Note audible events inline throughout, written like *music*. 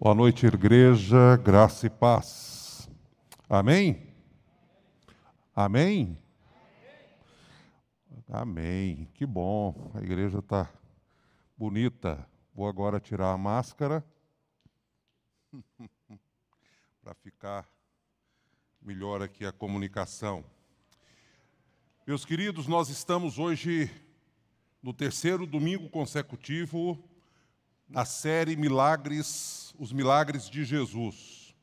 Boa noite, igreja, graça e paz. Amém? Amém? Amém. Que bom, a igreja está bonita. Vou agora tirar a máscara *laughs* para ficar melhor aqui a comunicação. Meus queridos, nós estamos hoje no terceiro domingo consecutivo na série Milagres os milagres de Jesus.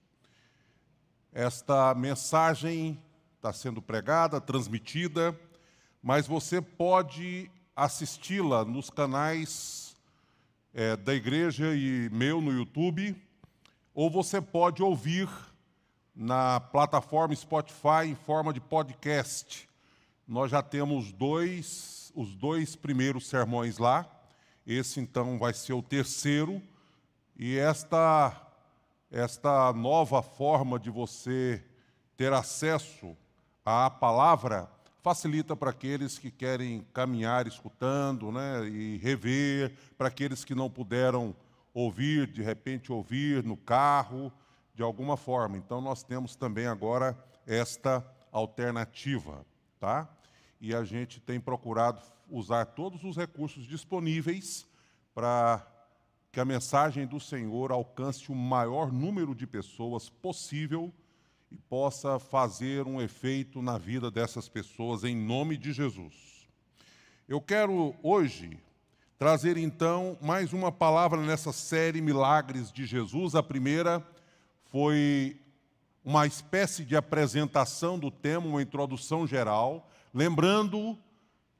Esta mensagem está sendo pregada, transmitida, mas você pode assisti-la nos canais é, da igreja e meu no YouTube, ou você pode ouvir na plataforma Spotify em forma de podcast. Nós já temos dois, os dois primeiros sermões lá. Esse então vai ser o terceiro e esta, esta nova forma de você ter acesso à palavra facilita para aqueles que querem caminhar escutando né, e rever, para aqueles que não puderam ouvir, de repente ouvir no carro, de alguma forma. Então nós temos também agora esta alternativa, tá? E a gente tem procurado usar todos os recursos disponíveis para que a mensagem do Senhor alcance o maior número de pessoas possível e possa fazer um efeito na vida dessas pessoas, em nome de Jesus. Eu quero hoje trazer então mais uma palavra nessa série Milagres de Jesus. A primeira foi uma espécie de apresentação do tema, uma introdução geral, lembrando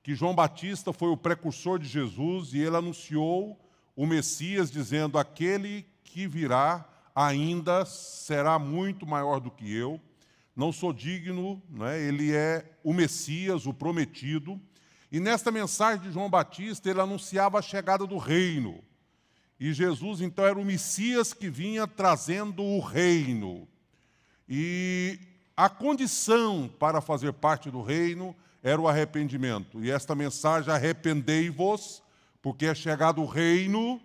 que João Batista foi o precursor de Jesus e ele anunciou o Messias dizendo: Aquele que virá ainda será muito maior do que eu. Não sou digno, né? ele é o Messias, o prometido. E nesta mensagem de João Batista, ele anunciava a chegada do reino. E Jesus, então, era o Messias que vinha trazendo o reino. E a condição para fazer parte do reino era o arrependimento. E esta mensagem, arrependei-vos, porque é chegado o reino,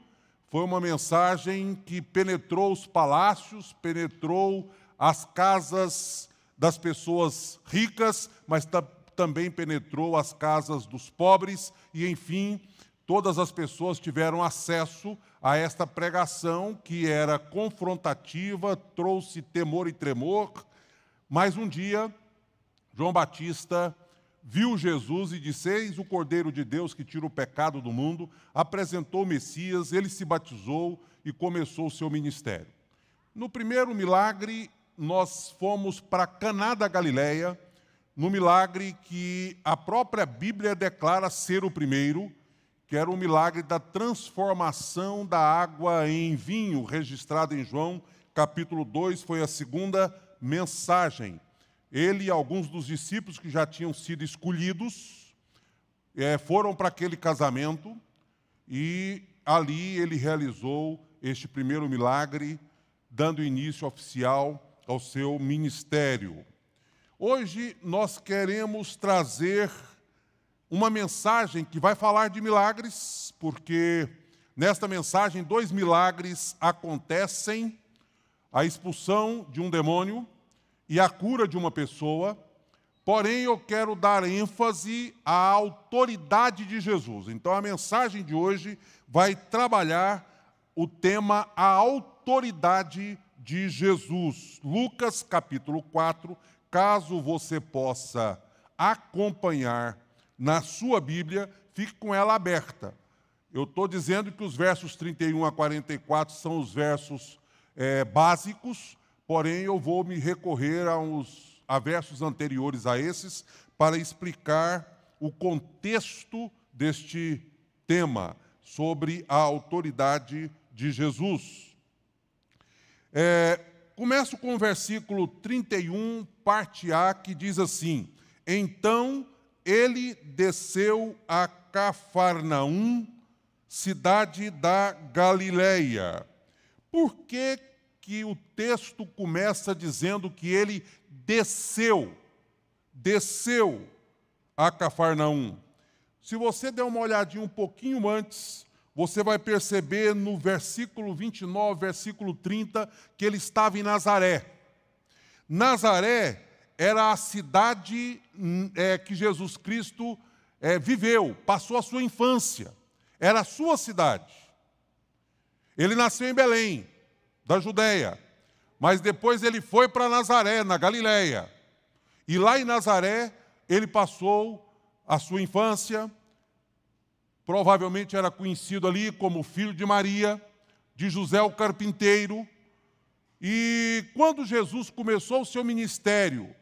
foi uma mensagem que penetrou os palácios, penetrou as casas das pessoas ricas, mas também penetrou as casas dos pobres, e enfim, todas as pessoas tiveram acesso a esta pregação que era confrontativa, trouxe temor e tremor, mas um dia, João Batista viu Jesus e disse: Eis o Cordeiro de Deus que tira o pecado do mundo, apresentou o Messias, ele se batizou e começou o seu ministério. No primeiro milagre, nós fomos para Caná da Galileia, no milagre que a própria Bíblia declara ser o primeiro, que era o milagre da transformação da água em vinho, registrado em João, capítulo 2, foi a segunda mensagem ele e alguns dos discípulos que já tinham sido escolhidos é, foram para aquele casamento e ali ele realizou este primeiro milagre, dando início oficial ao seu ministério. Hoje nós queremos trazer uma mensagem que vai falar de milagres, porque nesta mensagem dois milagres acontecem: a expulsão de um demônio e a cura de uma pessoa, porém eu quero dar ênfase à autoridade de Jesus. Então a mensagem de hoje vai trabalhar o tema a autoridade de Jesus. Lucas capítulo 4, caso você possa acompanhar na sua Bíblia, fique com ela aberta. Eu estou dizendo que os versos 31 a 44 são os versos é, básicos, porém eu vou me recorrer a, uns, a versos anteriores a esses para explicar o contexto deste tema sobre a autoridade de Jesus. É, começo com o versículo 31, parte A, que diz assim: Então ele desceu a Cafarnaum, cidade da Galileia. Por que que o texto começa dizendo que ele desceu, desceu a Cafarnaum. Se você der uma olhadinha um pouquinho antes, você vai perceber no versículo 29, versículo 30, que ele estava em Nazaré. Nazaré era a cidade hum, é, que Jesus Cristo é, viveu, passou a sua infância. Era a sua cidade. Ele nasceu em Belém, da Judéia, mas depois ele foi para Nazaré, na Galiléia. E lá em Nazaré, ele passou a sua infância, provavelmente era conhecido ali como filho de Maria, de José o carpinteiro. E quando Jesus começou o seu ministério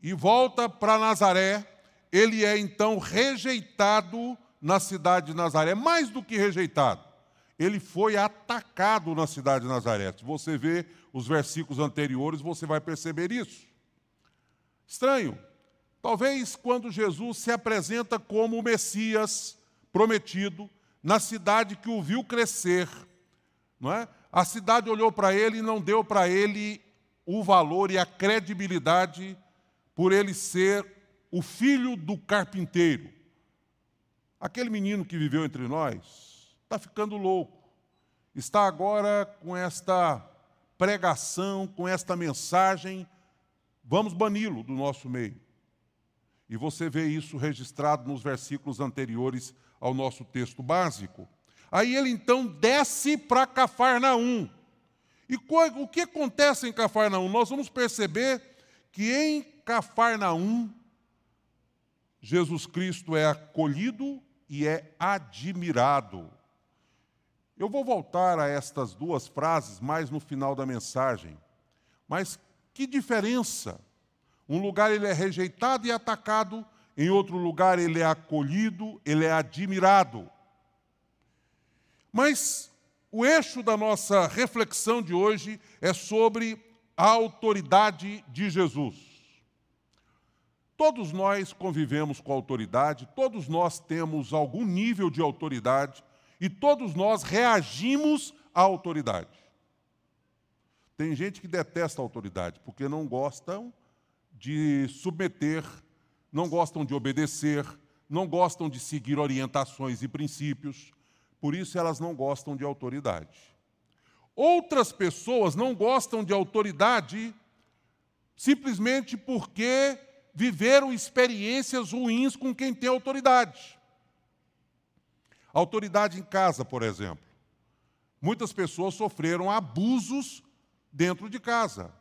e volta para Nazaré, ele é então rejeitado na cidade de Nazaré, mais do que rejeitado. Ele foi atacado na cidade de Nazaré. Se você vê os versículos anteriores, você vai perceber isso. Estranho. Talvez quando Jesus se apresenta como o Messias, prometido, na cidade que o viu crescer. Não é? A cidade olhou para ele e não deu para ele o valor e a credibilidade por ele ser o filho do carpinteiro. Aquele menino que viveu entre nós está ficando louco. Está agora com esta pregação, com esta mensagem. Vamos bani-lo do nosso meio. E você vê isso registrado nos versículos anteriores ao nosso texto básico. Aí ele então desce para Cafarnaum. E o que acontece em Cafarnaum? Nós vamos perceber que em Cafarnaum, Jesus Cristo é acolhido e é admirado. Eu vou voltar a estas duas frases mais no final da mensagem. Mas que diferença! Um lugar ele é rejeitado e atacado, em outro lugar ele é acolhido, ele é admirado. Mas o eixo da nossa reflexão de hoje é sobre a autoridade de Jesus. Todos nós convivemos com autoridade, todos nós temos algum nível de autoridade e todos nós reagimos à autoridade. Tem gente que detesta a autoridade porque não gostam de submeter não gostam de obedecer, não gostam de seguir orientações e princípios, por isso elas não gostam de autoridade. Outras pessoas não gostam de autoridade simplesmente porque viveram experiências ruins com quem tem autoridade. Autoridade em casa, por exemplo. Muitas pessoas sofreram abusos dentro de casa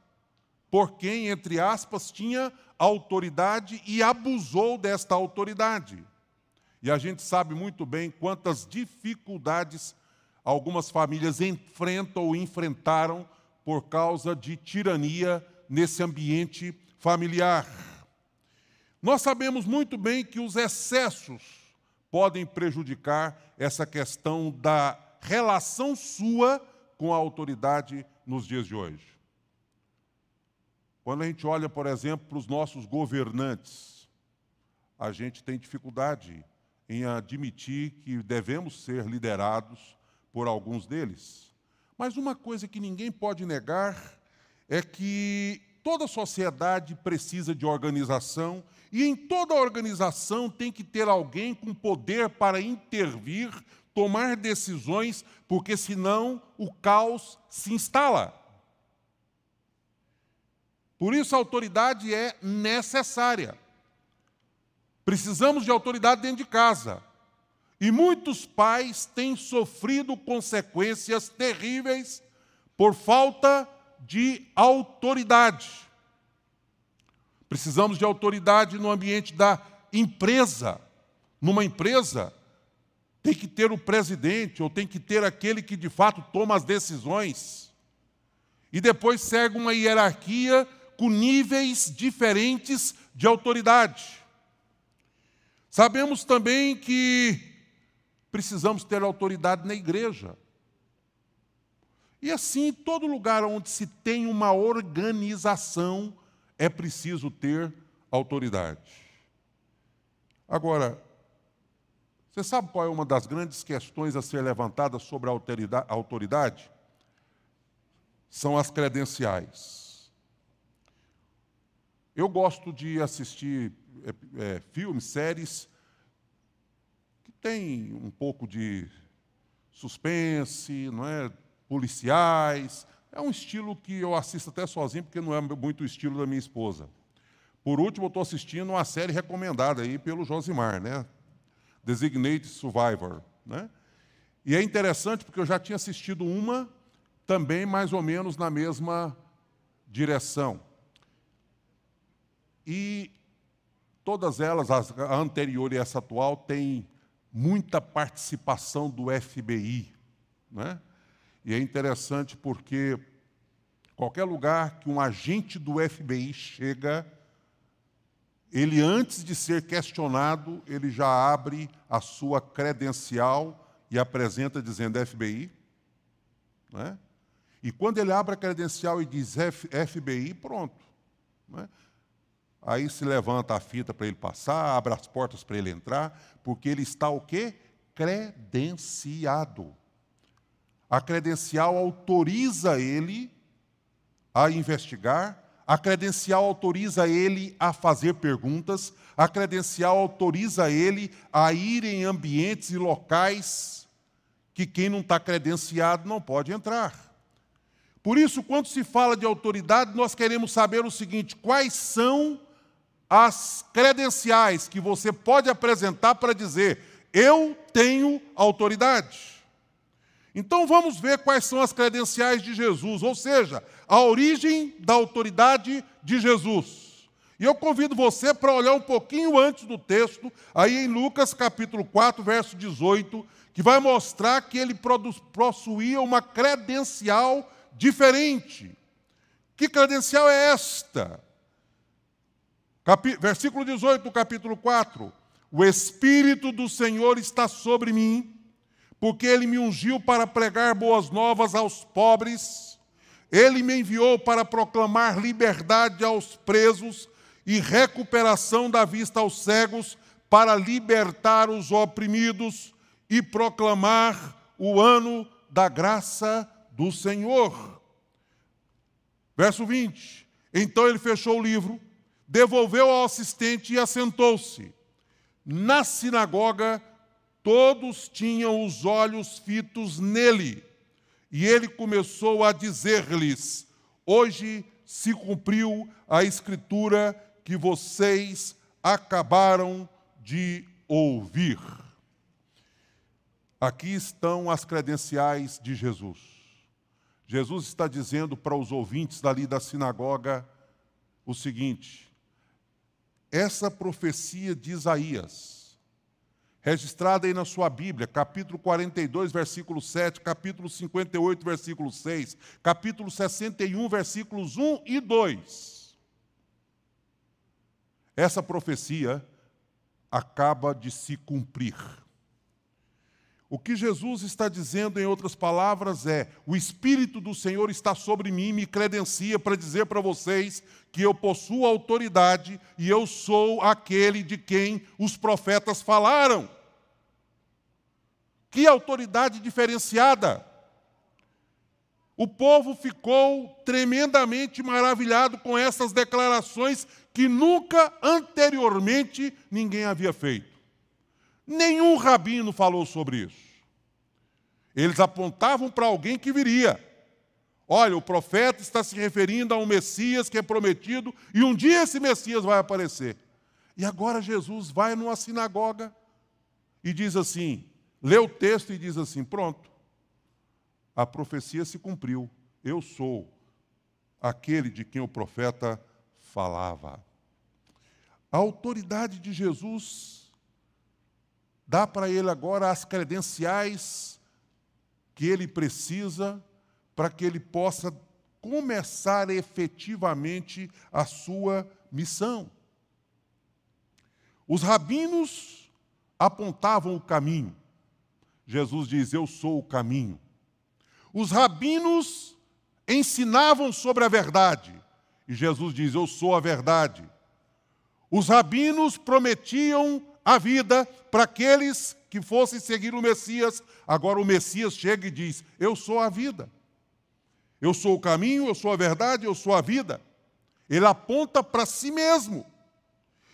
por quem, entre aspas, tinha autoridade e abusou desta autoridade. E a gente sabe muito bem quantas dificuldades algumas famílias enfrentam ou enfrentaram por causa de tirania nesse ambiente familiar. Nós sabemos muito bem que os excessos podem prejudicar essa questão da relação sua com a autoridade nos dias de hoje. Quando a gente olha, por exemplo, para os nossos governantes, a gente tem dificuldade em admitir que devemos ser liderados por alguns deles. Mas uma coisa que ninguém pode negar é que toda sociedade precisa de organização e em toda organização tem que ter alguém com poder para intervir, tomar decisões, porque senão o caos se instala. Por isso a autoridade é necessária. Precisamos de autoridade dentro de casa. E muitos pais têm sofrido consequências terríveis por falta de autoridade. Precisamos de autoridade no ambiente da empresa. Numa empresa, tem que ter o presidente, ou tem que ter aquele que de fato toma as decisões. E depois segue uma hierarquia com níveis diferentes de autoridade. Sabemos também que precisamos ter autoridade na igreja. E assim, em todo lugar onde se tem uma organização, é preciso ter autoridade. Agora, você sabe qual é uma das grandes questões a ser levantada sobre a autoridade? São as credenciais. Eu gosto de assistir é, é, filmes, séries que têm um pouco de suspense, não é? Policiais. É um estilo que eu assisto até sozinho, porque não é muito o estilo da minha esposa. Por último, eu estou assistindo uma série recomendada aí pelo Josimar, né? Designated Survivor. Né? E é interessante porque eu já tinha assistido uma também mais ou menos na mesma direção. E todas elas, a anterior e essa atual, têm muita participação do FBI. Né? E é interessante porque qualquer lugar que um agente do FBI chega, ele antes de ser questionado, ele já abre a sua credencial e apresenta dizendo FBI. Né? E quando ele abre a credencial e diz FBI, pronto. Né? Aí se levanta a fita para ele passar, abre as portas para ele entrar, porque ele está o quê? Credenciado. A credencial autoriza ele a investigar, a credencial autoriza ele a fazer perguntas, a credencial autoriza ele a ir em ambientes e locais que quem não está credenciado não pode entrar. Por isso, quando se fala de autoridade, nós queremos saber o seguinte: quais são as credenciais que você pode apresentar para dizer, eu tenho autoridade? Então vamos ver quais são as credenciais de Jesus, ou seja, a origem da autoridade de Jesus. E eu convido você para olhar um pouquinho antes do texto, aí em Lucas capítulo 4, verso 18, que vai mostrar que ele possuía uma credencial diferente. Que credencial é esta? Versículo 18 do capítulo 4. O Espírito do Senhor está sobre mim, porque ele me ungiu para pregar boas novas aos pobres. Ele me enviou para proclamar liberdade aos presos e recuperação da vista aos cegos, para libertar os oprimidos e proclamar o ano da graça do Senhor. Verso 20: Então ele fechou o livro, devolveu ao assistente e assentou-se. Na sinagoga, todos tinham os olhos fitos nele. E ele começou a dizer-lhes: Hoje se cumpriu a escritura que vocês acabaram de ouvir. Aqui estão as credenciais de Jesus. Jesus está dizendo para os ouvintes dali da sinagoga o seguinte: essa profecia de Isaías, registrada aí na sua Bíblia, capítulo 42, versículo 7, capítulo 58, versículo 6, capítulo 61, versículos 1 e 2. Essa profecia acaba de se cumprir. O que Jesus está dizendo, em outras palavras, é: o Espírito do Senhor está sobre mim, me credencia para dizer para vocês que eu possuo autoridade e eu sou aquele de quem os profetas falaram. Que autoridade diferenciada! O povo ficou tremendamente maravilhado com essas declarações que nunca anteriormente ninguém havia feito. Nenhum rabino falou sobre isso. Eles apontavam para alguém que viria. Olha, o profeta está se referindo a um Messias que é prometido e um dia esse Messias vai aparecer. E agora Jesus vai numa sinagoga e diz assim: lê o texto e diz assim: pronto, a profecia se cumpriu. Eu sou aquele de quem o profeta falava. A autoridade de Jesus dá para ele agora as credenciais que ele precisa para que ele possa começar efetivamente a sua missão. Os rabinos apontavam o caminho. Jesus diz: Eu sou o caminho. Os rabinos ensinavam sobre a verdade. E Jesus diz: Eu sou a verdade. Os rabinos prometiam a vida para aqueles que fossem seguir o Messias. Agora o Messias chega e diz: Eu sou a vida. Eu sou o caminho, eu sou a verdade, eu sou a vida. Ele aponta para si mesmo.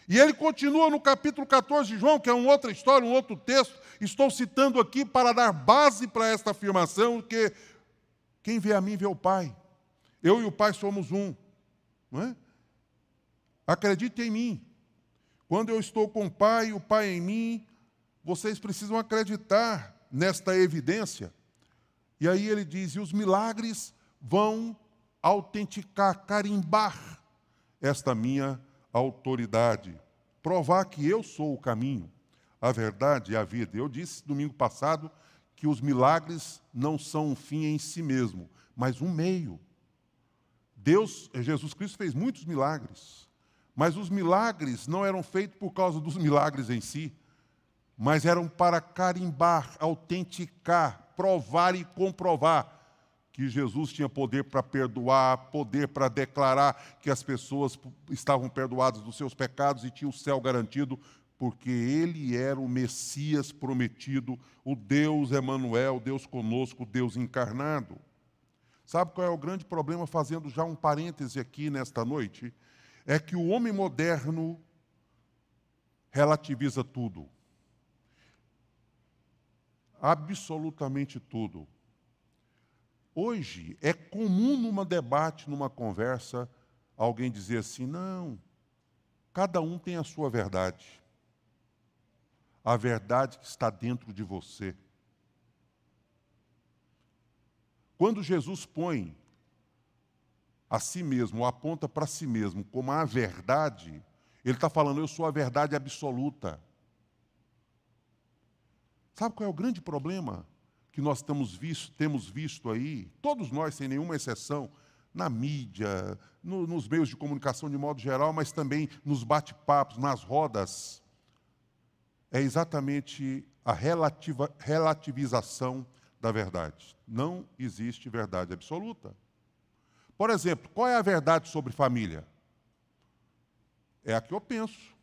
E ele continua no capítulo 14 de João, que é uma outra história, um outro texto. Estou citando aqui para dar base para esta afirmação que quem vê a mim vê o Pai. Eu e o Pai somos um. É? Acredite em mim. Quando eu estou com o Pai o Pai em mim, vocês precisam acreditar nesta evidência. E aí ele diz: e os milagres vão autenticar, carimbar esta minha autoridade, provar que eu sou o caminho, a verdade e a vida. Eu disse domingo passado que os milagres não são um fim em si mesmo, mas um meio. Deus, Jesus Cristo fez muitos milagres, mas os milagres não eram feitos por causa dos milagres em si, mas eram para carimbar, autenticar, provar e comprovar que Jesus tinha poder para perdoar, poder para declarar que as pessoas estavam perdoadas dos seus pecados e tinham o céu garantido, porque ele era o Messias prometido, o Deus Emanuel, Deus conosco, Deus encarnado. Sabe qual é o grande problema, fazendo já um parêntese aqui nesta noite? É que o homem moderno relativiza tudo. Absolutamente tudo. Hoje é comum numa debate, numa conversa, alguém dizer assim: não, cada um tem a sua verdade. A verdade que está dentro de você. Quando Jesus põe a si mesmo, ou aponta para si mesmo como a verdade, ele está falando: eu sou a verdade absoluta. Sabe qual é o grande problema? que nós visto, temos visto aí, todos nós, sem nenhuma exceção, na mídia, no, nos meios de comunicação de modo geral, mas também nos bate-papos, nas rodas, é exatamente a relativa, relativização da verdade. Não existe verdade absoluta. Por exemplo, qual é a verdade sobre família? É a que eu penso.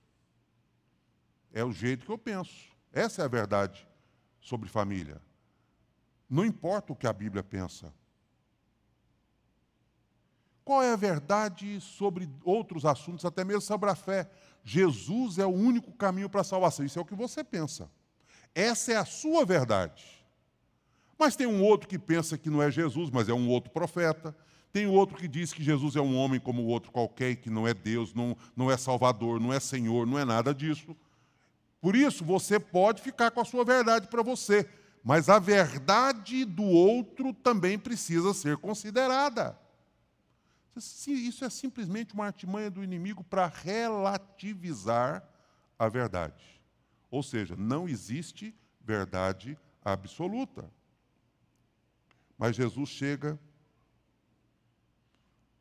É o jeito que eu penso. Essa é a verdade sobre família. Não importa o que a Bíblia pensa. Qual é a verdade sobre outros assuntos, até mesmo sobre a fé? Jesus é o único caminho para a salvação. Isso é o que você pensa. Essa é a sua verdade. Mas tem um outro que pensa que não é Jesus, mas é um outro profeta. Tem outro que diz que Jesus é um homem como o outro qualquer, que não é Deus, não, não é Salvador, não é Senhor, não é nada disso. Por isso, você pode ficar com a sua verdade para você mas a verdade do outro também precisa ser considerada. Isso é simplesmente uma artimanha do inimigo para relativizar a verdade. Ou seja, não existe verdade absoluta. Mas Jesus chega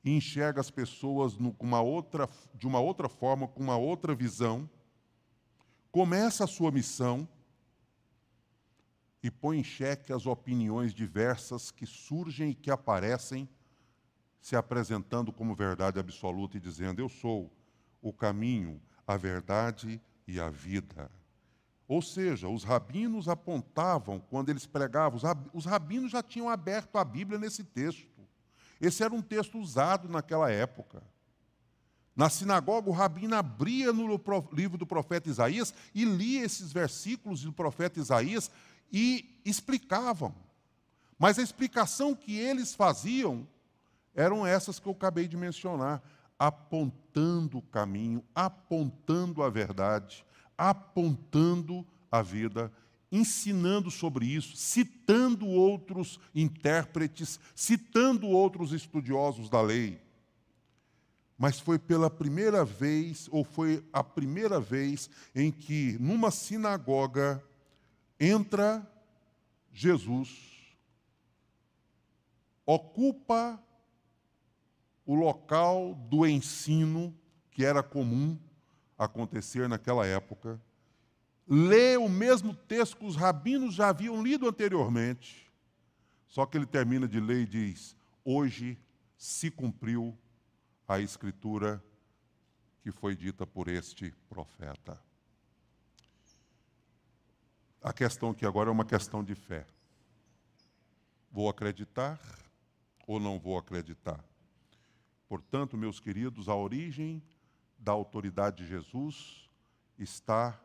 e enxerga as pessoas uma outra, de uma outra forma, com uma outra visão, começa a sua missão e põe em xeque as opiniões diversas que surgem e que aparecem, se apresentando como verdade absoluta e dizendo: Eu sou o caminho, a verdade e a vida. Ou seja, os rabinos apontavam, quando eles pregavam, os rabinos já tinham aberto a Bíblia nesse texto. Esse era um texto usado naquela época. Na sinagoga, o rabino abria no livro do profeta Isaías e lia esses versículos do profeta Isaías e explicavam. Mas a explicação que eles faziam eram essas que eu acabei de mencionar, apontando o caminho, apontando a verdade, apontando a vida, ensinando sobre isso, citando outros intérpretes, citando outros estudiosos da lei. Mas foi pela primeira vez, ou foi a primeira vez, em que numa sinagoga entra Jesus, ocupa o local do ensino que era comum acontecer naquela época, lê o mesmo texto que os rabinos já haviam lido anteriormente, só que ele termina de ler e diz: Hoje se cumpriu a escritura que foi dita por este profeta. A questão aqui agora é uma questão de fé. Vou acreditar ou não vou acreditar? Portanto, meus queridos, a origem da autoridade de Jesus está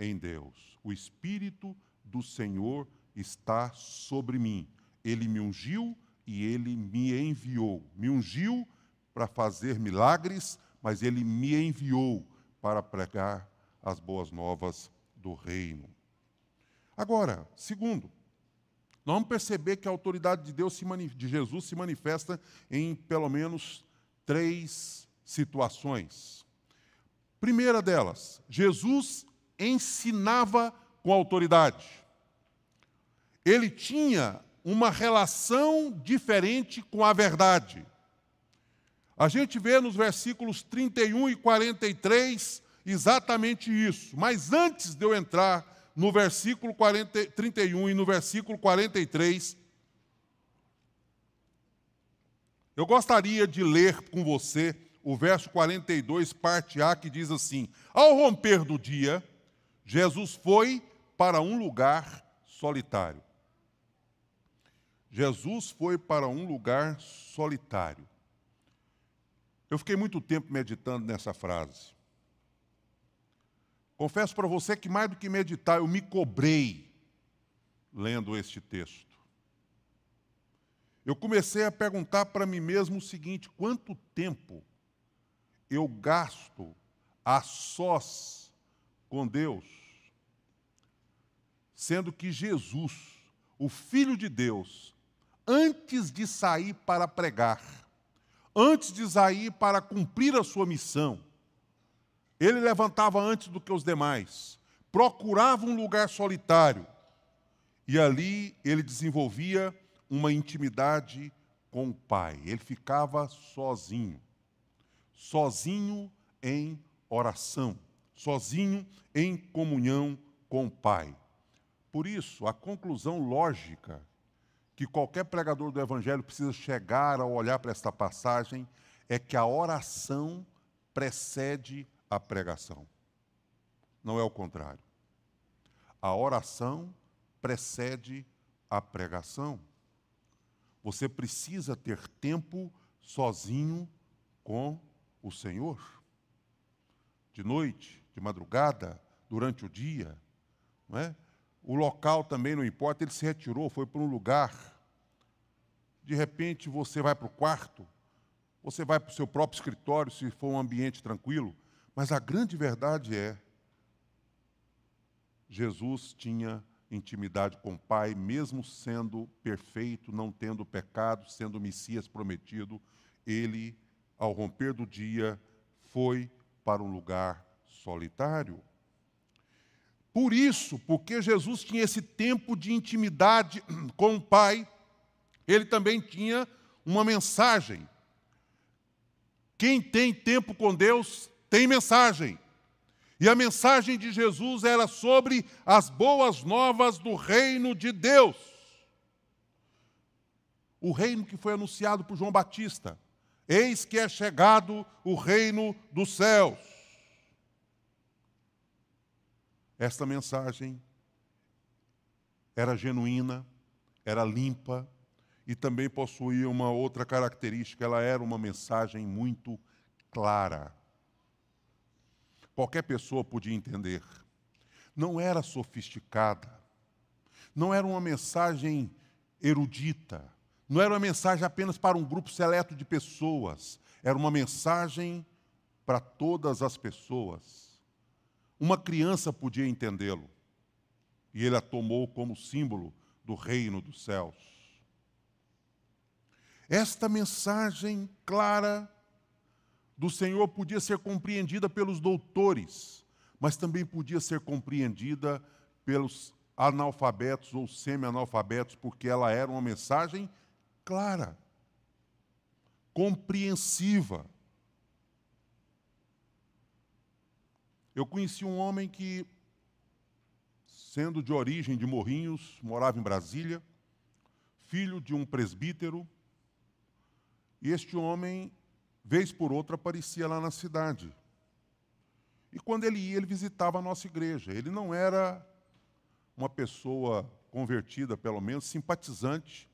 em Deus. O Espírito do Senhor está sobre mim. Ele me ungiu e ele me enviou. Me ungiu para fazer milagres, mas ele me enviou para pregar as boas novas do reino. Agora, segundo, nós vamos perceber que a autoridade de Deus, de Jesus, se manifesta em pelo menos três situações. Primeira delas, Jesus ensinava com autoridade. Ele tinha uma relação diferente com a verdade. A gente vê nos versículos 31 e 43 exatamente isso. Mas antes de eu entrar no versículo 40, 31 e no versículo 43, eu gostaria de ler com você o verso 42, parte A, que diz assim: Ao romper do dia, Jesus foi para um lugar solitário. Jesus foi para um lugar solitário. Eu fiquei muito tempo meditando nessa frase. Confesso para você que mais do que meditar, eu me cobrei lendo este texto. Eu comecei a perguntar para mim mesmo o seguinte: quanto tempo eu gasto a sós com Deus, sendo que Jesus, o Filho de Deus, antes de sair para pregar, antes de sair para cumprir a sua missão, ele levantava antes do que os demais, procurava um lugar solitário e ali ele desenvolvia uma intimidade com o Pai. Ele ficava sozinho, sozinho em oração, sozinho em comunhão com o Pai. Por isso, a conclusão lógica que qualquer pregador do Evangelho precisa chegar ao olhar para esta passagem é que a oração precede a pregação. Não é o contrário. A oração precede a pregação. Você precisa ter tempo sozinho com o Senhor. De noite, de madrugada, durante o dia. Não é? O local também não importa, ele se retirou, foi para um lugar. De repente você vai para o quarto, você vai para o seu próprio escritório, se for um ambiente tranquilo, mas a grande verdade é: Jesus tinha intimidade com o Pai, mesmo sendo perfeito, não tendo pecado, sendo o Messias prometido, ele, ao romper do dia, foi para um lugar solitário. Por isso, porque Jesus tinha esse tempo de intimidade *clears throat* com o Pai, ele também tinha uma mensagem. Quem tem tempo com Deus tem mensagem. E a mensagem de Jesus era sobre as boas novas do reino de Deus. O reino que foi anunciado por João Batista. Eis que é chegado o reino dos céus. Esta mensagem era genuína, era limpa e também possuía uma outra característica: ela era uma mensagem muito clara. Qualquer pessoa podia entender. Não era sofisticada, não era uma mensagem erudita, não era uma mensagem apenas para um grupo seleto de pessoas, era uma mensagem para todas as pessoas. Uma criança podia entendê-lo, e ele a tomou como símbolo do reino dos céus. Esta mensagem clara do Senhor podia ser compreendida pelos doutores, mas também podia ser compreendida pelos analfabetos ou semi-analfabetos, porque ela era uma mensagem clara, compreensiva. Eu conheci um homem que, sendo de origem de Morrinhos, morava em Brasília, filho de um presbítero, e este homem vez por outra aparecia lá na cidade. E quando ele ia, ele visitava a nossa igreja. Ele não era uma pessoa convertida, pelo menos, simpatizante,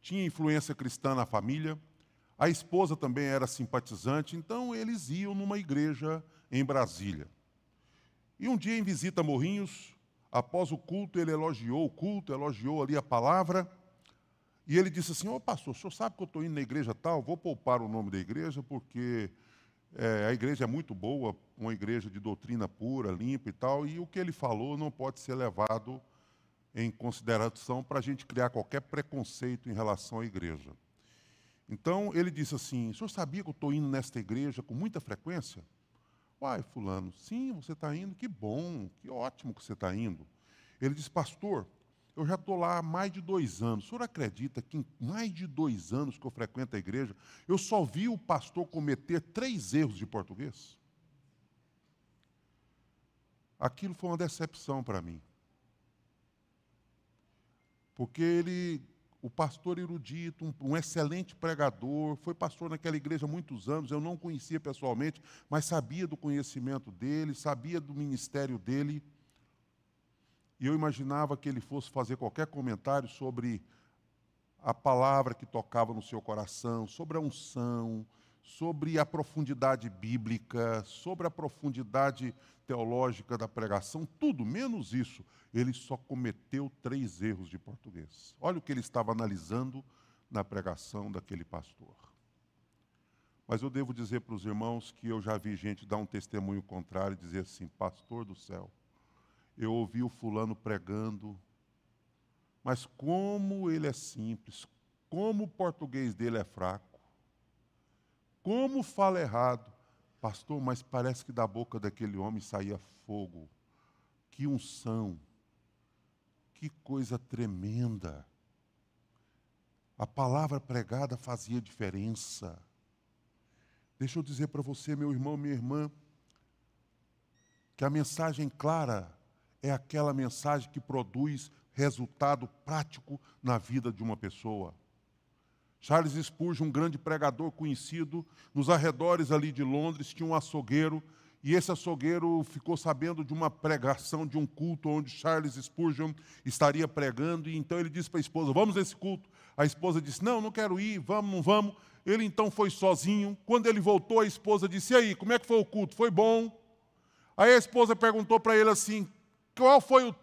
tinha influência cristã na família, a esposa também era simpatizante, então eles iam numa igreja em Brasília. E um dia, em visita a Morrinhos, após o culto, ele elogiou o culto, elogiou ali a palavra. E ele disse assim: Ô oh, pastor, o senhor sabe que eu estou indo na igreja tal? Vou poupar o nome da igreja, porque é, a igreja é muito boa, uma igreja de doutrina pura, limpa e tal, e o que ele falou não pode ser levado em consideração para a gente criar qualquer preconceito em relação à igreja. Então ele disse assim: o senhor sabia que eu estou indo nesta igreja com muita frequência? Uai, fulano, sim, você está indo, que bom, que ótimo que você está indo. Ele disse, pastor, eu já estou lá há mais de dois anos. O senhor acredita que em mais de dois anos que eu frequento a igreja, eu só vi o pastor cometer três erros de português? Aquilo foi uma decepção para mim. Porque ele o pastor erudito, um, um, excelente pregador, foi pastor naquela igreja há muitos anos, eu não conhecia pessoalmente, mas sabia do conhecimento dele, sabia do ministério dele. E eu imaginava que ele fosse fazer qualquer comentário sobre a palavra que tocava no seu coração, sobre a unção, sobre a profundidade bíblica, sobre a profundidade teológica da pregação, tudo menos isso. Ele só cometeu três erros de português. Olha o que ele estava analisando na pregação daquele pastor. Mas eu devo dizer para os irmãos que eu já vi gente dar um testemunho contrário e dizer assim: Pastor do céu, eu ouvi o fulano pregando, mas como ele é simples, como o português dele é fraco, como fala errado, pastor, mas parece que da boca daquele homem saía fogo. Que unção, que coisa tremenda. A palavra pregada fazia diferença. Deixa eu dizer para você, meu irmão, minha irmã, que a mensagem clara é aquela mensagem que produz resultado prático na vida de uma pessoa. Charles Spurgeon, um grande pregador conhecido, nos arredores ali de Londres, tinha um açougueiro, e esse açougueiro ficou sabendo de uma pregação, de um culto onde Charles Spurgeon estaria pregando, e então ele disse para a esposa: Vamos nesse culto. A esposa disse: Não, não quero ir, vamos, não vamos. Ele então foi sozinho. Quando ele voltou, a esposa disse: E aí, como é que foi o culto? Foi bom? Aí a esposa perguntou para ele assim: qual foi o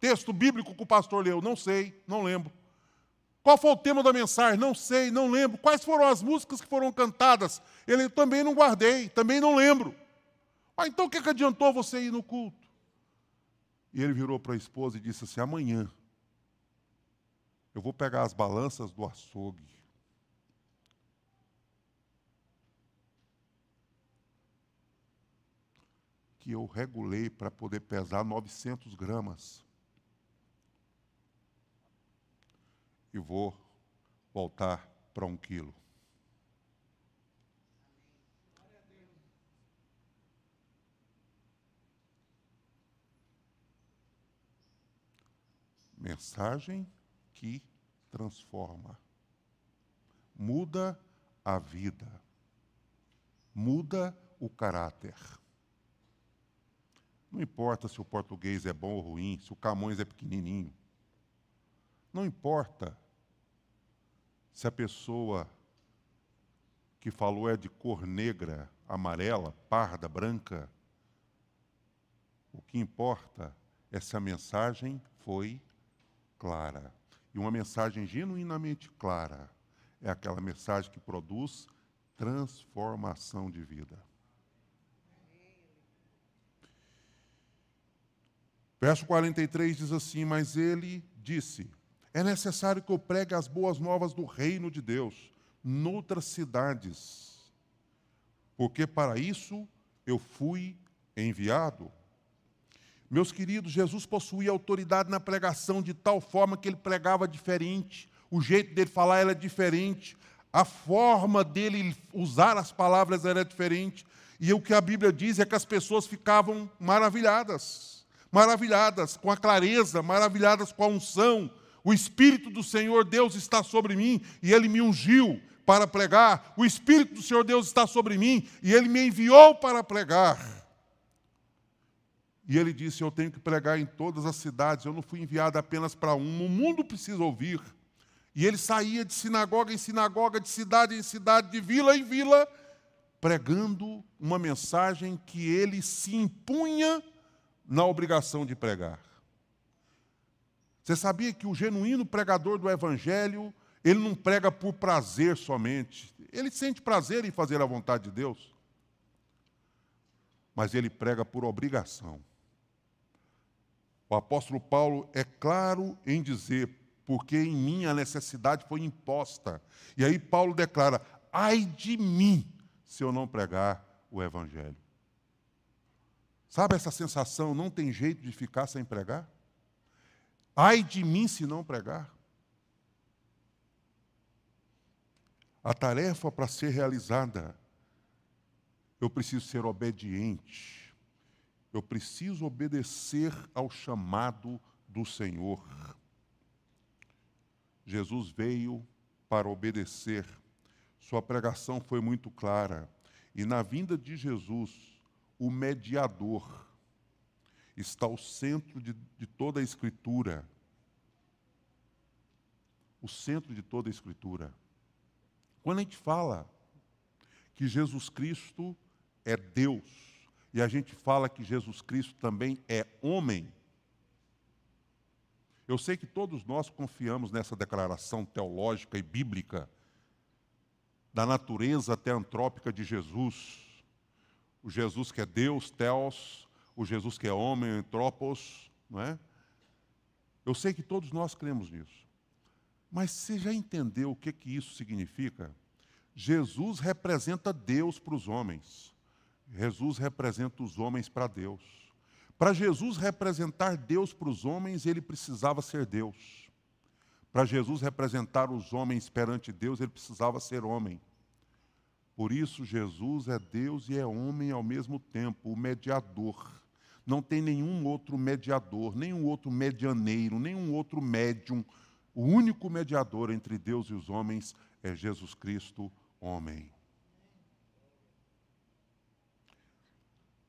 texto bíblico que o pastor leu? Não sei, não lembro. Qual foi o tema da mensagem? Não sei, não lembro. Quais foram as músicas que foram cantadas? Ele também não guardei, também não lembro. Ah, então o que, que adiantou você ir no culto? E ele virou para a esposa e disse assim: amanhã eu vou pegar as balanças do açougue. que eu regulei para poder pesar 900 gramas. E vou voltar para um quilo. Mensagem que transforma. Muda a vida. Muda o caráter. Não importa se o português é bom ou ruim, se o Camões é pequenininho. Não importa se a pessoa que falou é de cor negra, amarela, parda, branca. O que importa é se a mensagem foi clara. E uma mensagem genuinamente clara é aquela mensagem que produz transformação de vida. Verso 43 diz assim: Mas ele disse: É necessário que eu pregue as boas novas do reino de Deus noutras cidades, porque para isso eu fui enviado. Meus queridos, Jesus possuía autoridade na pregação de tal forma que ele pregava diferente, o jeito dele falar era diferente, a forma dele usar as palavras era diferente, e o que a Bíblia diz é que as pessoas ficavam maravilhadas maravilhadas com a clareza, maravilhadas com a unção. O Espírito do Senhor Deus está sobre mim e ele me ungiu para pregar. O Espírito do Senhor Deus está sobre mim e ele me enviou para pregar. E ele disse: Eu tenho que pregar em todas as cidades. Eu não fui enviado apenas para um. O mundo precisa ouvir. E ele saía de sinagoga em sinagoga, de cidade em cidade, de vila em vila, pregando uma mensagem que ele se impunha na obrigação de pregar. Você sabia que o genuíno pregador do Evangelho, ele não prega por prazer somente. Ele sente prazer em fazer a vontade de Deus. Mas ele prega por obrigação. O apóstolo Paulo é claro em dizer, porque em mim a necessidade foi imposta. E aí Paulo declara: ai de mim se eu não pregar o Evangelho. Sabe essa sensação, não tem jeito de ficar sem pregar? Ai de mim se não pregar. A tarefa para ser realizada, eu preciso ser obediente. Eu preciso obedecer ao chamado do Senhor. Jesus veio para obedecer. Sua pregação foi muito clara. E na vinda de Jesus, o mediador, está ao centro de, de toda a Escritura. O centro de toda a Escritura. Quando a gente fala que Jesus Cristo é Deus, e a gente fala que Jesus Cristo também é homem, eu sei que todos nós confiamos nessa declaração teológica e bíblica da natureza até antrópica de Jesus. O Jesus que é Deus, Theos, o Jesus que é homem, Antropos, não é? Eu sei que todos nós cremos nisso. Mas você já entendeu o que, que isso significa? Jesus representa Deus para os homens. Jesus representa os homens para Deus. Para Jesus representar Deus para os homens, ele precisava ser Deus. Para Jesus representar os homens perante Deus, ele precisava ser homem. Por isso, Jesus é Deus e é homem ao mesmo tempo, o mediador. Não tem nenhum outro mediador, nenhum outro medianeiro, nenhum outro médium. O único mediador entre Deus e os homens é Jesus Cristo, homem.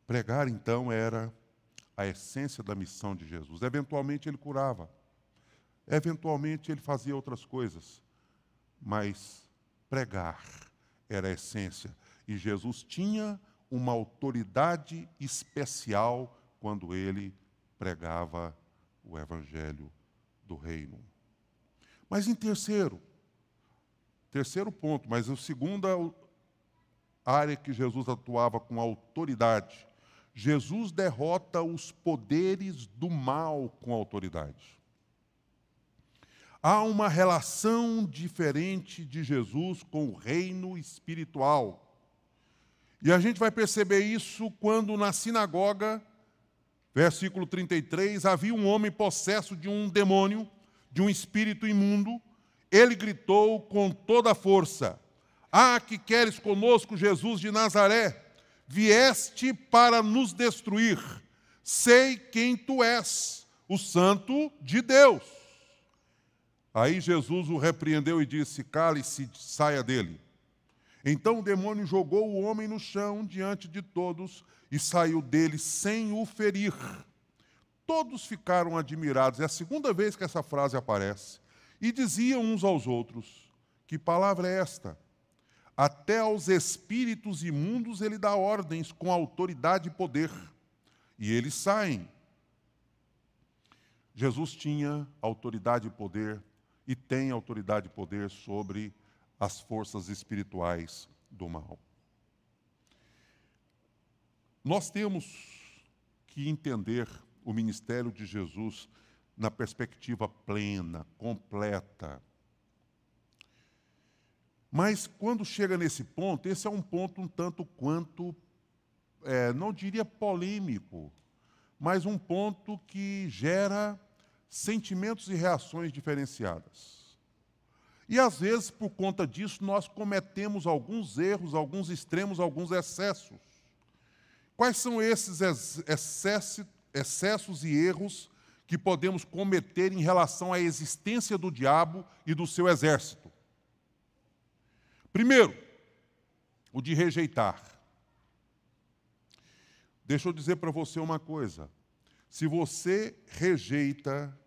Pregar, então, era a essência da missão de Jesus. Eventualmente ele curava, eventualmente ele fazia outras coisas, mas pregar era a essência. E Jesus tinha uma autoridade especial quando ele pregava o evangelho do reino. Mas em terceiro, terceiro ponto, mas a segunda área que Jesus atuava com autoridade, Jesus derrota os poderes do mal com autoridade. Há uma relação diferente de Jesus com o reino espiritual. E a gente vai perceber isso quando na sinagoga, versículo 33, havia um homem possesso de um demônio, de um espírito imundo. Ele gritou com toda a força: Ah, que queres conosco, Jesus de Nazaré? Vieste para nos destruir. Sei quem tu és, o Santo de Deus. Aí Jesus o repreendeu e disse: Cale-se, saia dele. Então o demônio jogou o homem no chão diante de todos e saiu dele sem o ferir. Todos ficaram admirados, é a segunda vez que essa frase aparece, e diziam uns aos outros: Que palavra é esta? Até aos espíritos imundos ele dá ordens com autoridade e poder, e eles saem. Jesus tinha autoridade e poder e tem autoridade e poder sobre as forças espirituais do mal. Nós temos que entender o ministério de Jesus na perspectiva plena, completa. Mas quando chega nesse ponto, esse é um ponto um tanto quanto, é, não diria polêmico, mas um ponto que gera sentimentos e reações diferenciadas. E às vezes, por conta disso, nós cometemos alguns erros, alguns extremos, alguns excessos. Quais são esses excessos, excessos e erros que podemos cometer em relação à existência do diabo e do seu exército? Primeiro, o de rejeitar. Deixa eu dizer para você uma coisa. Se você rejeita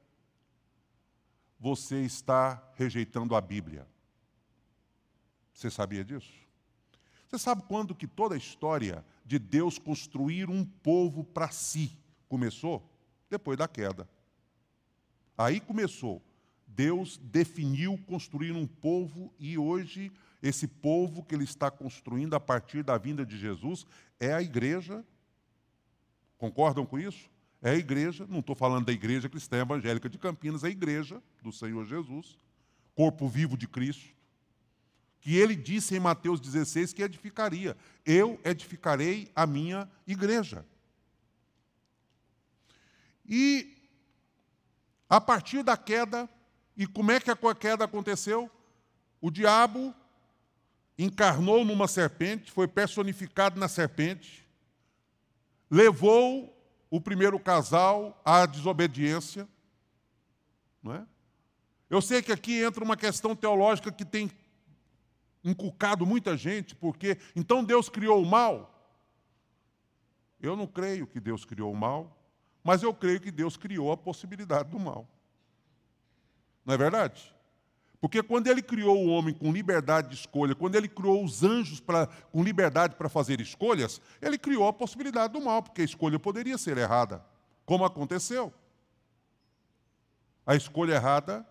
você está rejeitando a Bíblia. Você sabia disso? Você sabe quando que toda a história de Deus construir um povo para si, começou depois da queda. Aí começou. Deus definiu construir um povo e hoje esse povo que ele está construindo a partir da vinda de Jesus é a igreja. Concordam com isso? É a igreja, não estou falando da igreja cristã evangélica de Campinas, é a igreja do Senhor Jesus, corpo vivo de Cristo, que ele disse em Mateus 16 que edificaria: Eu edificarei a minha igreja. E a partir da queda, e como é que a queda aconteceu? O diabo encarnou numa serpente, foi personificado na serpente, levou o primeiro casal à desobediência. Não é? Eu sei que aqui entra uma questão teológica que tem inculcado muita gente, porque então Deus criou o mal. Eu não creio que Deus criou o mal, mas eu creio que Deus criou a possibilidade do mal. Não é verdade? Porque quando ele criou o homem com liberdade de escolha, quando ele criou os anjos pra, com liberdade para fazer escolhas, ele criou a possibilidade do mal, porque a escolha poderia ser errada, como aconteceu. A escolha errada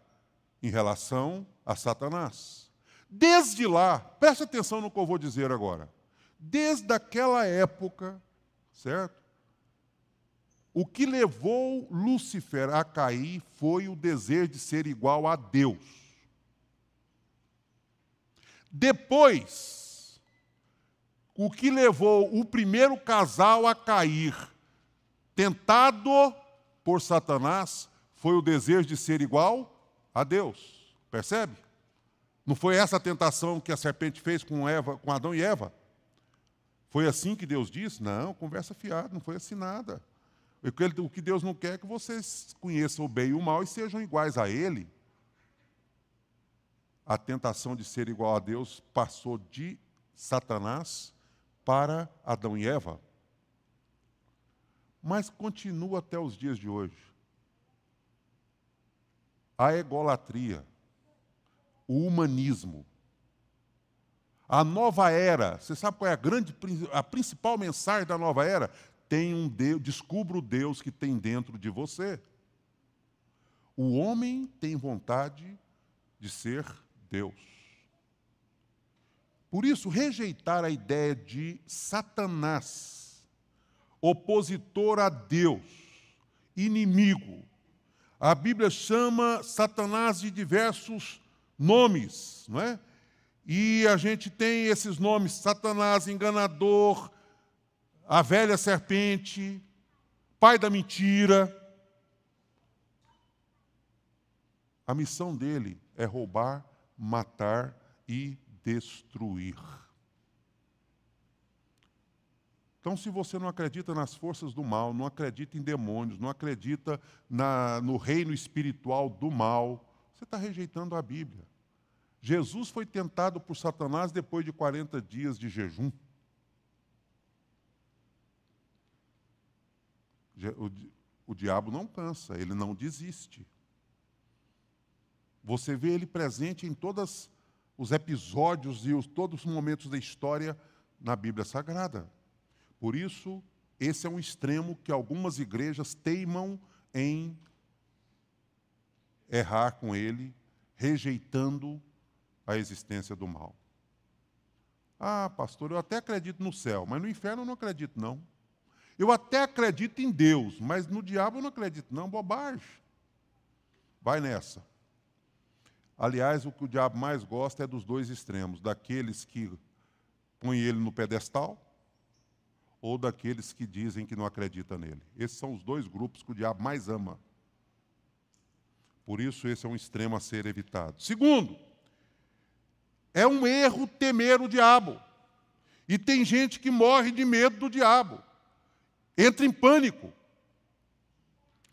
em relação a Satanás. Desde lá, preste atenção no que eu vou dizer agora. Desde aquela época, certo? O que levou Lúcifer a cair foi o desejo de ser igual a Deus. Depois, o que levou o primeiro casal a cair, tentado por Satanás, foi o desejo de ser igual a Deus. Percebe? Não foi essa a tentação que a serpente fez com, Eva, com Adão e Eva? Foi assim que Deus disse? Não, conversa fiada, não foi assim nada. O que Deus não quer é que vocês conheçam o bem e o mal e sejam iguais a Ele. A tentação de ser igual a Deus passou de Satanás para Adão e Eva. Mas continua até os dias de hoje. A egolatria, o humanismo, a nova era. Você sabe qual é a grande, a principal mensagem da nova era? tem um Deus, descubra o Deus que tem dentro de você. O homem tem vontade de ser Deus. Por isso, rejeitar a ideia de Satanás, opositor a Deus, inimigo. A Bíblia chama Satanás de diversos nomes, não é? E a gente tem esses nomes: Satanás, enganador, a velha serpente, pai da mentira. A missão dele é roubar, matar e destruir. Então, se você não acredita nas forças do mal, não acredita em demônios, não acredita na, no reino espiritual do mal, você está rejeitando a Bíblia. Jesus foi tentado por Satanás depois de 40 dias de jejum. O, o diabo não cansa, ele não desiste. Você vê ele presente em todos os episódios e os, todos os momentos da história na Bíblia Sagrada. Por isso, esse é um extremo que algumas igrejas teimam em errar com ele, rejeitando a existência do mal. Ah, pastor, eu até acredito no céu, mas no inferno eu não acredito, não. Eu até acredito em Deus, mas no diabo eu não acredito, não, bobagem. Vai nessa. Aliás, o que o diabo mais gosta é dos dois extremos: daqueles que põem ele no pedestal ou daqueles que dizem que não acreditam nele. Esses são os dois grupos que o diabo mais ama. Por isso, esse é um extremo a ser evitado. Segundo, é um erro temer o diabo. E tem gente que morre de medo do diabo entra em pânico.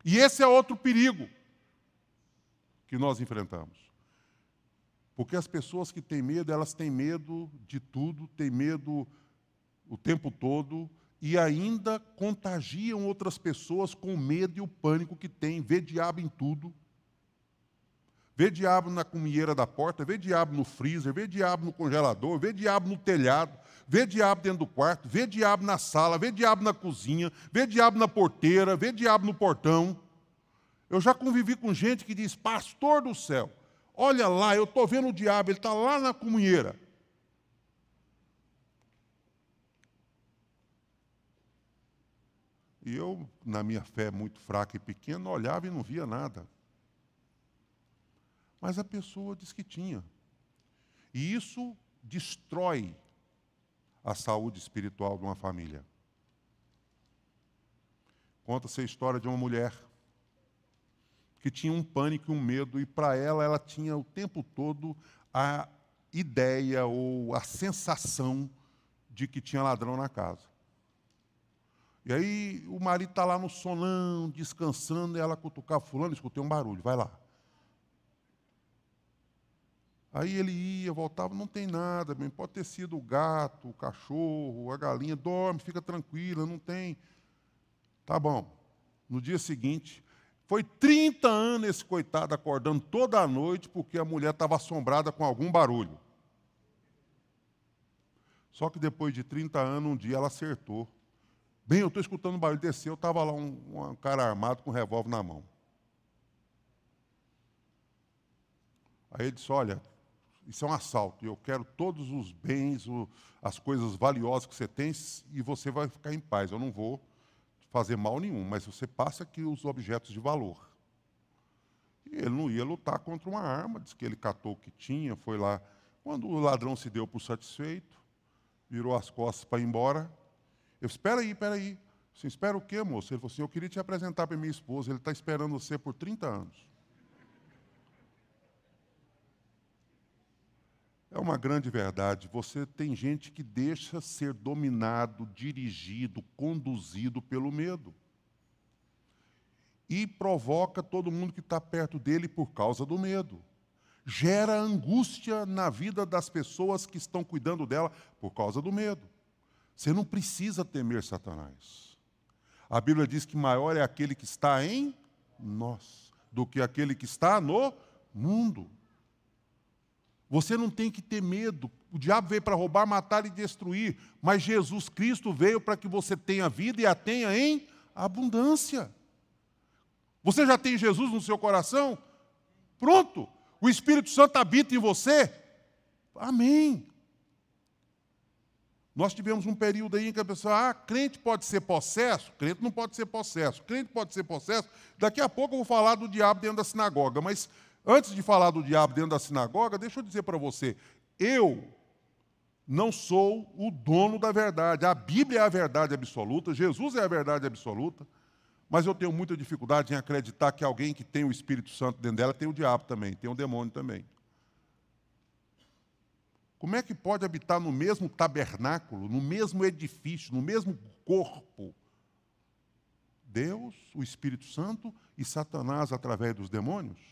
E esse é outro perigo que nós enfrentamos. Porque as pessoas que têm medo, elas têm medo de tudo, têm medo o tempo todo e ainda contagiam outras pessoas com o medo e o pânico que têm, vê diabo em tudo. Vê diabo na cumieira da porta, vê diabo no freezer, vê diabo no congelador, vê diabo no telhado, vê diabo dentro do quarto, vê diabo na sala, vê diabo na cozinha, vê diabo na porteira, vê diabo no portão. Eu já convivi com gente que diz: Pastor do céu, olha lá, eu estou vendo o diabo, ele está lá na comunheira. E eu, na minha fé muito fraca e pequena, olhava e não via nada. Mas a pessoa diz que tinha. E isso destrói a saúde espiritual de uma família. Conta-se a história de uma mulher que tinha um pânico e um medo, e para ela, ela tinha o tempo todo a ideia ou a sensação de que tinha ladrão na casa. E aí o marido está lá no sonão, descansando, e ela cutucar fulano, escutei um barulho, vai lá. Aí ele ia, voltava, não tem nada, bem, pode ter sido o gato, o cachorro, a galinha, dorme, fica tranquila, não tem. Tá bom. No dia seguinte, foi 30 anos esse coitado acordando toda a noite porque a mulher estava assombrada com algum barulho. Só que depois de 30 anos, um dia ela acertou. Bem, eu estou escutando um barulho, desceu, estava lá um, um cara armado com um revólver na mão. Aí ele disse, olha, isso é um assalto, eu quero todos os bens, o, as coisas valiosas que você tem, e você vai ficar em paz. Eu não vou fazer mal nenhum, mas você passa aqui os objetos de valor. E ele não ia lutar contra uma arma, disse que ele catou o que tinha, foi lá. Quando o ladrão se deu por satisfeito, virou as costas para ir embora, eu espera aí, espera aí. Você espera o quê, moço? Ele falou assim, eu queria te apresentar para minha esposa, ele está esperando você por 30 anos. É uma grande verdade. Você tem gente que deixa ser dominado, dirigido, conduzido pelo medo. E provoca todo mundo que está perto dele por causa do medo. Gera angústia na vida das pessoas que estão cuidando dela por causa do medo. Você não precisa temer Satanás. A Bíblia diz que maior é aquele que está em nós do que aquele que está no mundo. Você não tem que ter medo. O diabo veio para roubar, matar e destruir, mas Jesus Cristo veio para que você tenha vida e a tenha em abundância. Você já tem Jesus no seu coração? Pronto. O Espírito Santo habita em você? Amém. Nós tivemos um período aí em que a pessoa, ah, crente pode ser possesso? Crente não pode ser possesso. Crente pode ser possesso. Daqui a pouco eu vou falar do diabo dentro da sinagoga. Mas antes de falar do diabo dentro da sinagoga, deixa eu dizer para você: eu não sou o dono da verdade. A Bíblia é a verdade absoluta, Jesus é a verdade absoluta. Mas eu tenho muita dificuldade em acreditar que alguém que tem o Espírito Santo dentro dela tem o diabo também, tem o demônio também. Como é que pode habitar no mesmo tabernáculo, no mesmo edifício, no mesmo corpo? Deus, o Espírito Santo e Satanás através dos demônios?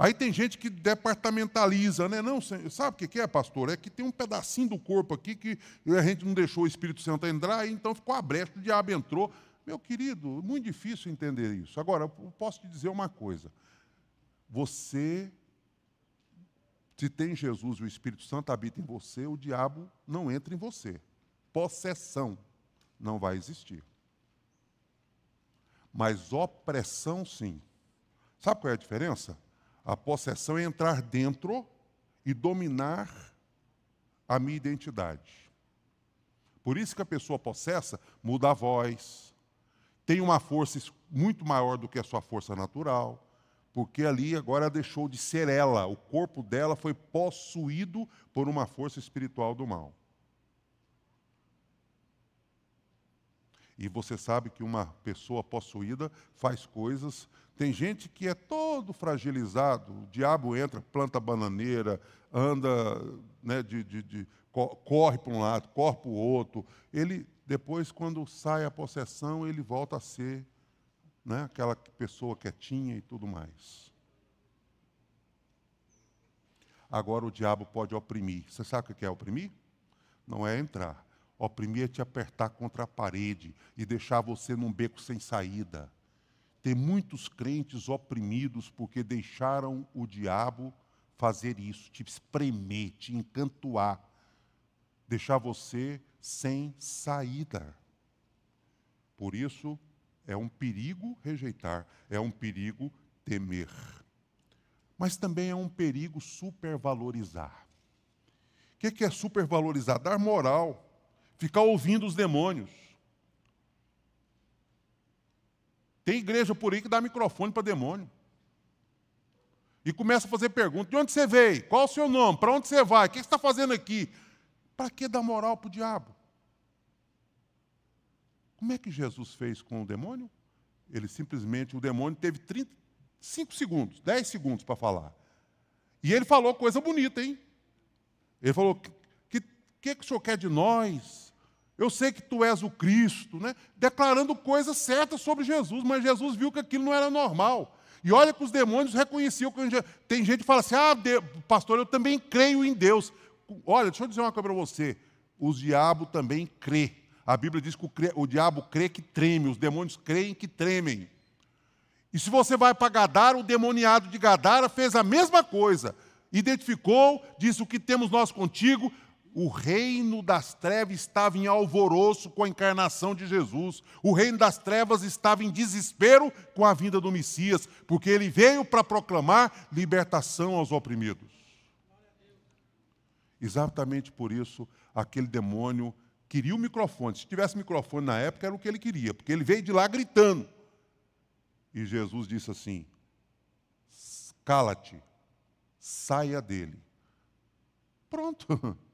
Aí tem gente que departamentaliza, né? Não, sabe o que é, pastor? É que tem um pedacinho do corpo aqui que a gente não deixou o Espírito Santo entrar, então ficou a brecha, o diabo entrou. Meu querido, muito difícil entender isso. Agora, eu posso te dizer uma coisa. Você se tem Jesus e o Espírito Santo habita em você, o diabo não entra em você. Possessão não vai existir. Mas opressão, sim. Sabe qual é a diferença? A possessão é entrar dentro e dominar a minha identidade. Por isso que a pessoa possessa muda a voz, tem uma força muito maior do que a sua força natural porque ali agora deixou de ser ela, o corpo dela foi possuído por uma força espiritual do mal. E você sabe que uma pessoa possuída faz coisas. Tem gente que é todo fragilizado, o diabo entra, planta bananeira, anda, né, de, de, de corre para um lado, corre para o outro. Ele, depois, quando sai a possessão, ele volta a ser né? aquela pessoa quietinha e tudo mais. Agora o diabo pode oprimir. Você sabe o que é oprimir? Não é entrar. Oprimir é te apertar contra a parede e deixar você num beco sem saída. Tem muitos crentes oprimidos porque deixaram o diabo fazer isso, te espremer, te encantoar. deixar você sem saída. Por isso, é um perigo rejeitar, é um perigo temer. Mas também é um perigo supervalorizar. O que é supervalorizar? Dar moral, ficar ouvindo os demônios. Tem igreja por aí que dá microfone para demônio. E começa a fazer perguntas: de onde você veio? Qual o seu nome? Para onde você vai? O que você está fazendo aqui? Para que dar moral para o diabo? Como é que Jesus fez com o demônio? Ele simplesmente, o demônio teve 30, 5 segundos, 10 segundos para falar. E ele falou coisa bonita, hein? Ele falou: O que, que, que o senhor quer de nós? Eu sei que tu és o Cristo, né? declarando coisas certas sobre Jesus, mas Jesus viu que aquilo não era normal. E olha que os demônios reconheciam. Que tem gente que fala assim: ah, pastor, eu também creio em Deus. Olha, deixa eu dizer uma coisa para você: os diabo também crê. A Bíblia diz que o, o diabo crê que treme, os demônios creem que tremem. E se você vai para Gadara, o demoniado de Gadara fez a mesma coisa. Identificou, disse: O que temos nós contigo? O reino das trevas estava em alvoroço com a encarnação de Jesus. O reino das trevas estava em desespero com a vinda do Messias, porque ele veio para proclamar libertação aos oprimidos. Exatamente por isso, aquele demônio queria o microfone. Se tivesse microfone na época, era o que ele queria, porque ele veio de lá gritando. E Jesus disse assim: cala-te, saia dele. Pronto. *laughs*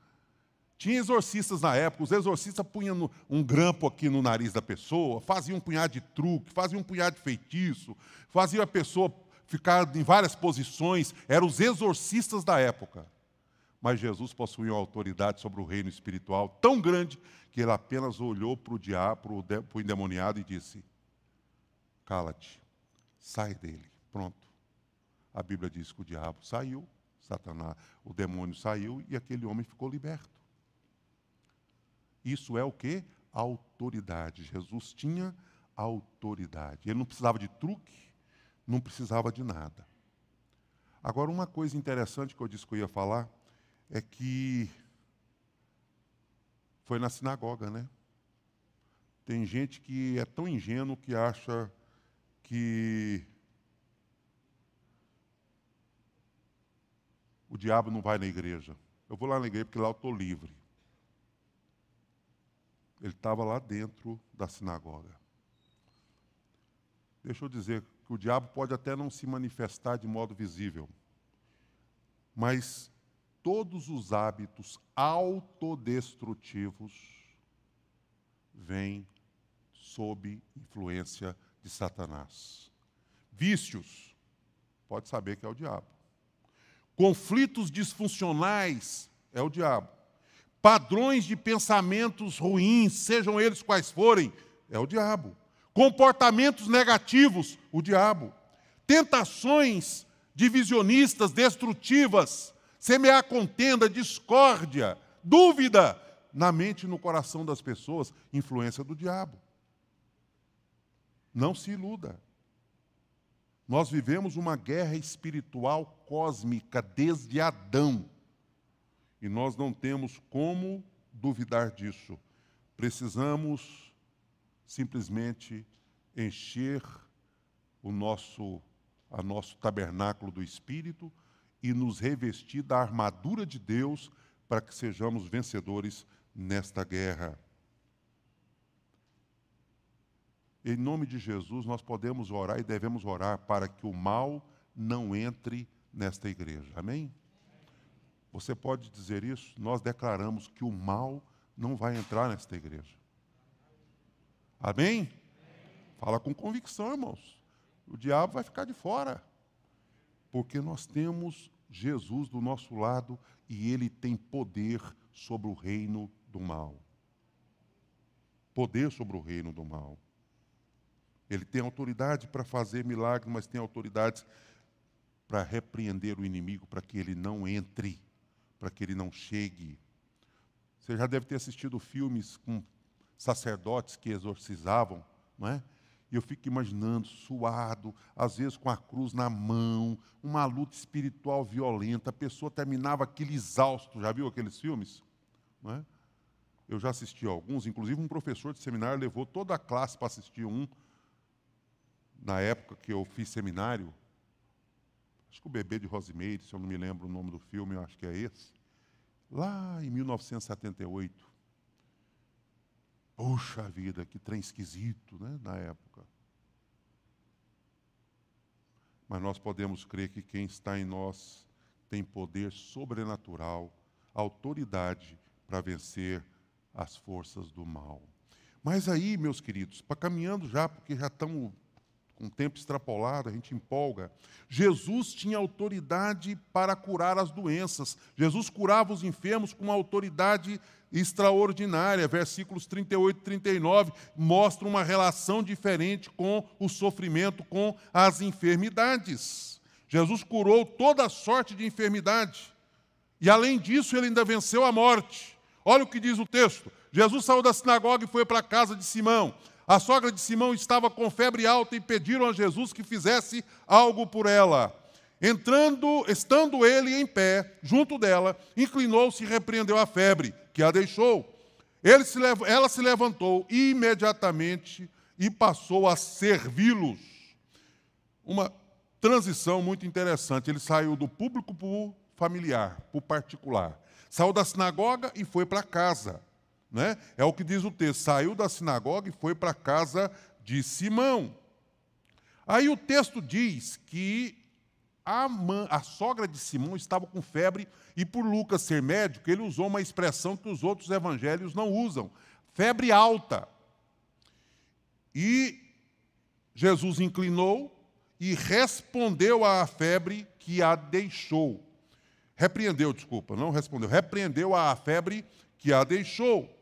Tinha exorcistas na época, os exorcistas punham um grampo aqui no nariz da pessoa, faziam um punhado de truque, faziam um punhado de feitiço, faziam a pessoa ficar em várias posições, eram os exorcistas da época. Mas Jesus possuía uma autoridade sobre o reino espiritual tão grande que ele apenas olhou para o diabo, para o endemoniado e disse: Cala-te, sai dele. Pronto. A Bíblia diz que o diabo saiu, Satanás, o demônio saiu e aquele homem ficou liberto. Isso é o que? Autoridade. Jesus tinha autoridade. Ele não precisava de truque, não precisava de nada. Agora, uma coisa interessante que eu disse que eu ia falar é que foi na sinagoga, né? Tem gente que é tão ingênuo que acha que o diabo não vai na igreja. Eu vou lá na igreja porque lá eu estou livre. Ele estava lá dentro da sinagoga. Deixa eu dizer que o diabo pode até não se manifestar de modo visível, mas todos os hábitos autodestrutivos vêm sob influência de Satanás. Vícios, pode saber que é o diabo. Conflitos disfuncionais, é o diabo padrões de pensamentos ruins, sejam eles quais forem, é o diabo. Comportamentos negativos, o diabo. Tentações divisionistas, destrutivas, semear contenda, discórdia, dúvida na mente e no coração das pessoas, influência do diabo. Não se iluda. Nós vivemos uma guerra espiritual cósmica desde Adão. E nós não temos como duvidar disso. Precisamos simplesmente encher o nosso, a nosso tabernáculo do Espírito e nos revestir da armadura de Deus para que sejamos vencedores nesta guerra. Em nome de Jesus, nós podemos orar e devemos orar para que o mal não entre nesta igreja. Amém? Você pode dizer isso? Nós declaramos que o mal não vai entrar nesta igreja. Amém? Fala com convicção, irmãos. O diabo vai ficar de fora. Porque nós temos Jesus do nosso lado e ele tem poder sobre o reino do mal. Poder sobre o reino do mal. Ele tem autoridade para fazer milagres, mas tem autoridade para repreender o inimigo para que ele não entre para que ele não chegue. Você já deve ter assistido filmes com sacerdotes que exorcizavam, não é? E eu fico imaginando, suado, às vezes com a cruz na mão, uma luta espiritual violenta, a pessoa terminava aquele exausto, já viu aqueles filmes? Não é? Eu já assisti alguns, inclusive um professor de seminário levou toda a classe para assistir um, na época que eu fiz seminário. Acho que o Bebê de Rosemary, se eu não me lembro o nome do filme, eu acho que é esse. Lá em 1978. Puxa vida, que trem esquisito, né, na época. Mas nós podemos crer que quem está em nós tem poder sobrenatural, autoridade para vencer as forças do mal. Mas aí, meus queridos, para caminhando já, porque já estamos com o tempo extrapolado, a gente empolga. Jesus tinha autoridade para curar as doenças. Jesus curava os enfermos com uma autoridade extraordinária. Versículos 38 e 39 mostram uma relação diferente com o sofrimento, com as enfermidades. Jesus curou toda sorte de enfermidade. E além disso, ele ainda venceu a morte. Olha o que diz o texto. Jesus saiu da sinagoga e foi para a casa de Simão. A sogra de Simão estava com febre alta e pediram a Jesus que fizesse algo por ela. Entrando, estando ele em pé, junto dela, inclinou-se e repreendeu a febre, que a deixou. Se, ela se levantou imediatamente e passou a servi-los. Uma transição muito interessante. Ele saiu do público para o familiar, para o particular. Saiu da sinagoga e foi para casa. Né? É o que diz o texto. Saiu da sinagoga e foi para a casa de Simão. Aí o texto diz que a, a, sogra de Simão estava com febre, e por Lucas ser médico, ele usou uma expressão que os outros evangelhos não usam: febre alta. E Jesus inclinou e respondeu à febre que a deixou. Repreendeu, desculpa, não respondeu, repreendeu à febre que a deixou.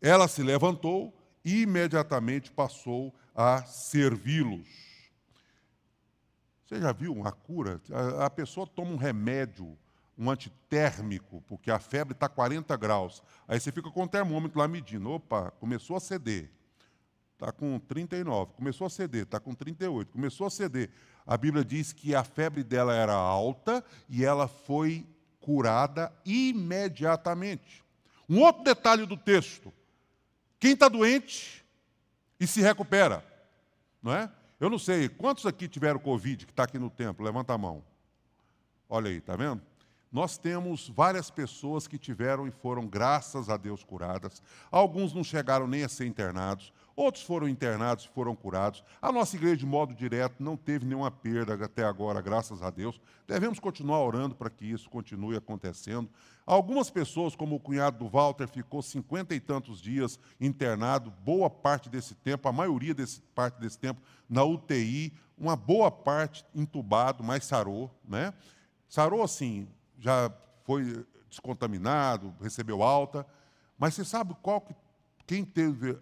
Ela se levantou e imediatamente passou a servi-los. Você já viu uma cura? A, pessoa toma um remédio, um antitérmico, porque a febre está 40 graus. Aí você fica com o termômetro lá medindo. Opa, começou a ceder. Está com 39. Começou a ceder, está com 38. Começou a ceder. A Bíblia diz que a febre dela era alta e ela foi curada imediatamente. Um outro detalhe do texto: quem está doente e se recupera, não é? Eu não sei, quantos aqui tiveram Covid que está aqui no templo? Levanta a mão. Olha aí, está vendo? Nós temos várias pessoas que tiveram e foram, graças a Deus, curadas. Alguns não chegaram nem a ser internados, outros foram internados foram curados. A nossa igreja, de modo direto, não teve nenhuma perda até agora, graças a Deus. Devemos continuar orando para que isso continue acontecendo. Algumas pessoas, como o cunhado do Walter, ficou cinquenta e tantos dias internado, boa parte desse tempo, a maioria desse parte desse tempo, na UTI, uma boa parte entubado, mas sarou, né? Sarou assim, já foi descontaminado, recebeu alta, mas você sabe qual que, quem teve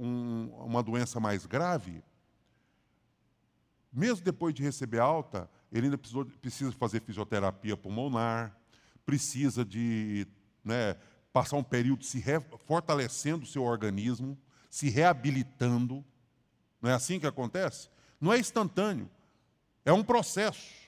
um, uma doença mais grave, mesmo depois de receber alta, ele ainda precisou, precisa fazer fisioterapia pulmonar, precisa de né, passar um período se re, fortalecendo o seu organismo, se reabilitando. Não é assim que acontece? Não é instantâneo, é um processo.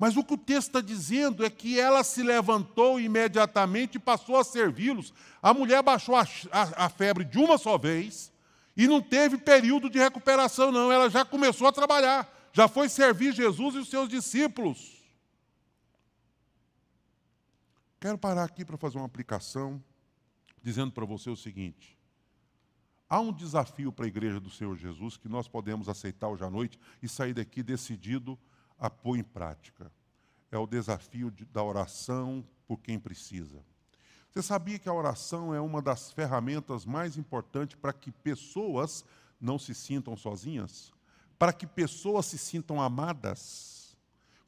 Mas o que o texto está dizendo é que ela se levantou imediatamente e passou a servi-los. A mulher baixou a, a, a, febre de uma só vez e não teve período de recuperação, não. Ela já começou a trabalhar, já foi servir Jesus e os seus discípulos. Quero parar aqui para fazer uma aplicação, dizendo para você o seguinte: há um desafio para a igreja do Senhor Jesus que nós podemos aceitar hoje à noite e sair daqui decidido a pôr em prática. É o desafio de, da oração por quem precisa. Você sabia que a oração é uma das ferramentas mais importantes para que pessoas não se sintam sozinhas? Para que pessoas se sintam amadas?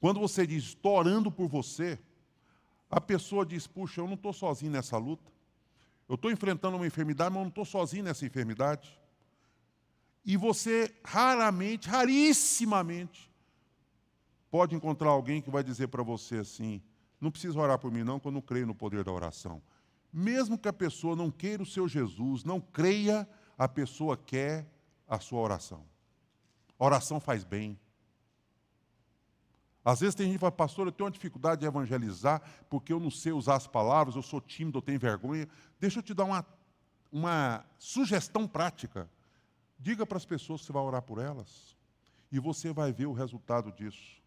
Quando você diz, estou orando por você, a pessoa diz: Puxa, eu não estou sozinho nessa luta. Eu estou enfrentando uma enfermidade, mas eu não estou sozinho nessa enfermidade. E você raramente, rarissimamente, pode encontrar alguém que vai dizer para você assim: Não precisa orar por mim, não, porque eu não creio no poder da oração. Mesmo que a pessoa não queira o seu Jesus, não creia, a pessoa quer a sua oração. A oração faz bem. Às vezes tem gente que fala, pastor, eu tenho uma dificuldade de evangelizar porque eu não sei usar as palavras, eu sou tímido, eu tenho vergonha. Deixa eu te dar uma uma sugestão prática. Diga para as pessoas que você vai orar por elas. E você vai ver o resultado disso.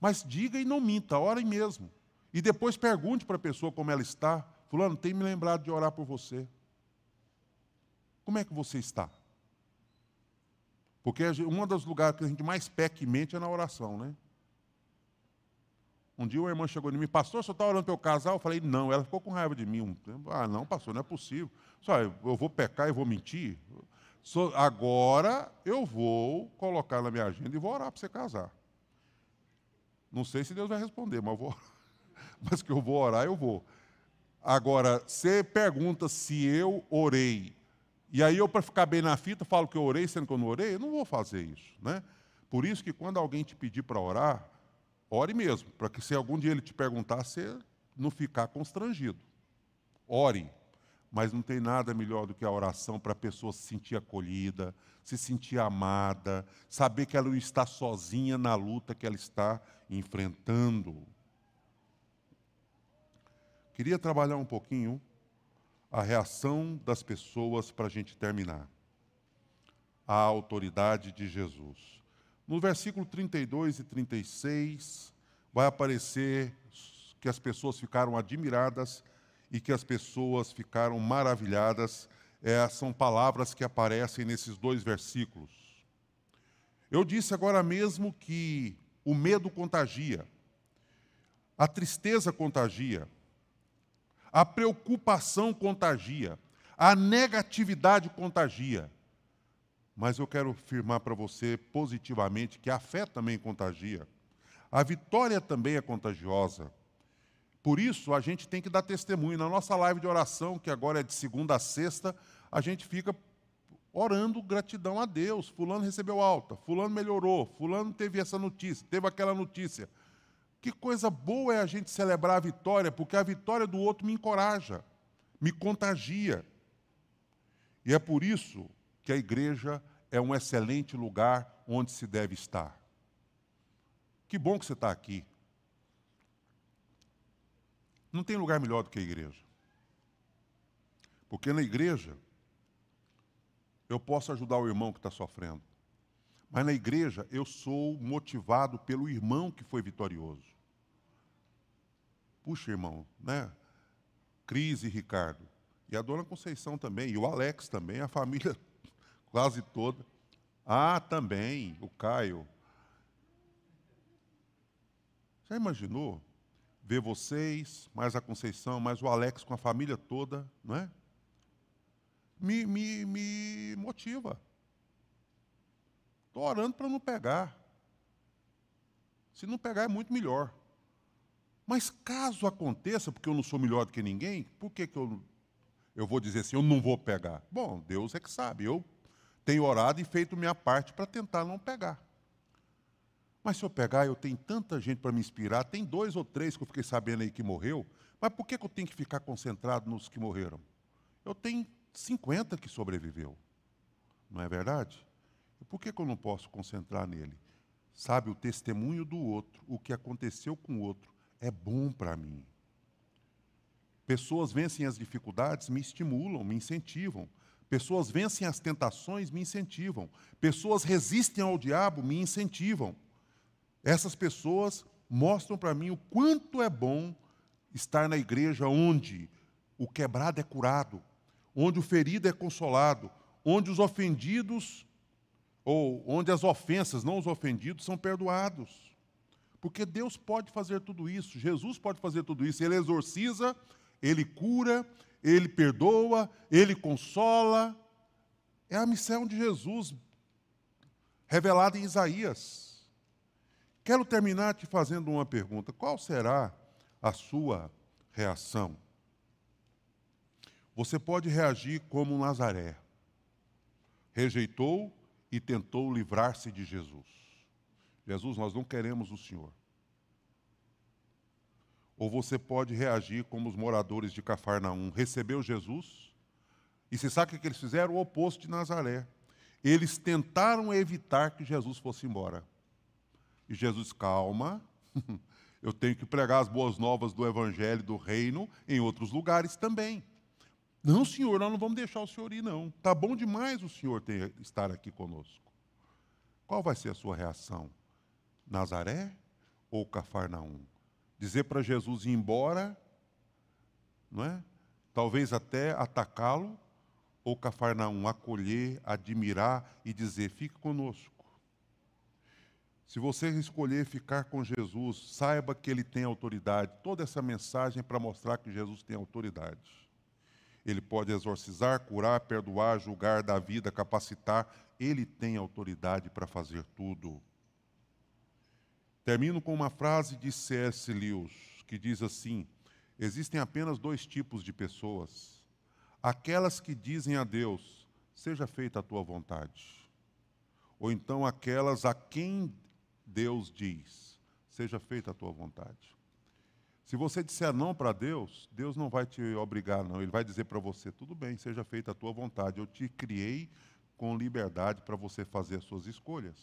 Mas diga e não minta, ore mesmo. E depois pergunte para a pessoa como ela está. Fulano, tem me lembrado de orar por você. Como é que você está? Porque um dos lugares que a gente mais peca e mente é na oração, né? Um dia uma irmã chegou em mim, pastor, você está orando pelo casal? Eu falei, não, ela ficou com raiva de mim. Ah, não, pastor, não é possível. Só, eu vou pecar e vou mentir? agora eu vou colocar na minha agenda e vou orar para você casar. Não sei se Deus vai responder, mas, vou, *laughs* mas que eu vou orar, eu vou. Agora, você pergunta se eu orei, e aí eu, para ficar bem na fita, falo que eu orei, sendo que eu não orei, eu não vou fazer isso. Né? Por isso que quando alguém te pedir para orar, ore mesmo, para que se algum dia ele te perguntar, você não ficar constrangido. Ore. Mas não tem nada melhor do que a oração para a pessoa se sentir acolhida, se sentir amada, saber que ela não está sozinha na luta que ela está enfrentando. Queria trabalhar um pouquinho a reação das pessoas para a gente terminar. A autoridade de Jesus. No versículo 32 e 36, vai aparecer que as pessoas ficaram admiradas e que as pessoas ficaram maravilhadas. É, são palavras que aparecem nesses dois versículos. Eu disse agora mesmo que o medo contagia, a tristeza contagia, a preocupação contagia, a negatividade contagia. Mas eu quero afirmar para você positivamente que a fé também contagia. A vitória também é contagiosa. Por isso, a gente tem que dar testemunho. Na nossa live de oração, que agora é de segunda a sexta, a gente fica orando gratidão a Deus. Fulano recebeu alta, Fulano melhorou, Fulano teve essa notícia, teve aquela notícia. Que coisa boa é a gente celebrar a vitória, porque a vitória do outro me encoraja, me contagia. E é por isso que a igreja é um excelente lugar onde se deve estar. Que bom que você está aqui. Não tem lugar melhor do que a igreja. Porque na igreja, eu posso ajudar o irmão que está sofrendo. Mas na igreja, eu sou motivado pelo irmão que foi vitorioso. Puxa, irmão, né? Cris e Ricardo. E a dona Conceição também, e o Alex também, a família *laughs* quase toda. Ah, também, o Caio. Já imaginou ver vocês, mais a Conceição, mais o Alex com a família toda, não é? Me, me, me motiva. Estou orando para não pegar. Se não pegar, é muito melhor. Mas caso aconteça, porque eu não sou melhor do que ninguém, por que, que eu, eu vou dizer assim, eu não vou pegar? Bom, Deus é que sabe. Eu tenho orado e feito minha parte para tentar não pegar. Mas se eu pegar, eu tenho tanta gente para me inspirar, tem dois ou três que eu fiquei sabendo aí que morreu, mas por que, eu tenho que ficar concentrado nos que morreram? Eu tenho 50 que sobreviveu. Não é verdade? E por que, que eu não posso concentrar nele? Sabe, o testemunho do outro, o que aconteceu com o outro, é bom para mim. Pessoas vencem as dificuldades, me estimulam, me incentivam. Pessoas vencem as tentações, me incentivam. Pessoas resistem ao diabo, me incentivam. Essas pessoas mostram para mim o quanto é bom estar na igreja onde o quebrado é curado, onde o ferido é consolado, onde os ofendidos, ou onde as ofensas, não os ofendidos, são perdoados. Porque Deus pode fazer tudo isso, Jesus pode fazer tudo isso. Ele exorciza, ele cura, ele perdoa, ele consola. É a missão de Jesus revelada em Isaías. Quero terminar te fazendo uma pergunta: qual será a sua reação? Você pode reagir como Nazaré. Rejeitou e tentou livrar-se de Jesus. Jesus, nós não queremos o Senhor. Ou você pode reagir como os moradores de Cafarnaum. Recebeu Jesus, e você sabe o que eles fizeram? O oposto de Nazaré. Eles tentaram evitar que Jesus fosse embora. E Jesus, calma, *laughs* eu tenho que pregar as boas novas do Evangelho, do reino, em outros lugares também. Não, senhor, nós não vamos deixar o senhor ir, não. Está bom demais o senhor ter, estar aqui conosco. Qual vai ser a sua reação? Nazaré ou Cafarnaum? Dizer para Jesus ir embora, não é? Talvez até atacá-lo, ou Cafarnaum acolher, admirar e dizer: fique conosco. Se você escolher ficar com Jesus, saiba que ele tem autoridade. Toda essa mensagem é para mostrar que Jesus tem autoridade. Ele pode exorcizar, curar, perdoar, julgar, dar vida, capacitar. Ele tem autoridade para fazer tudo. Termino com uma frase de C.S. Lewis, que diz assim: Existem apenas dois tipos de pessoas. Aquelas que dizem a Deus: Seja feita a tua vontade. Ou então aquelas a quem Deus diz: seja feita a tua vontade. Se você disser não para Deus, Deus não vai te obrigar, não. Ele vai dizer para você: tudo bem, seja feita a tua vontade. Eu te criei com liberdade para você fazer as suas escolhas.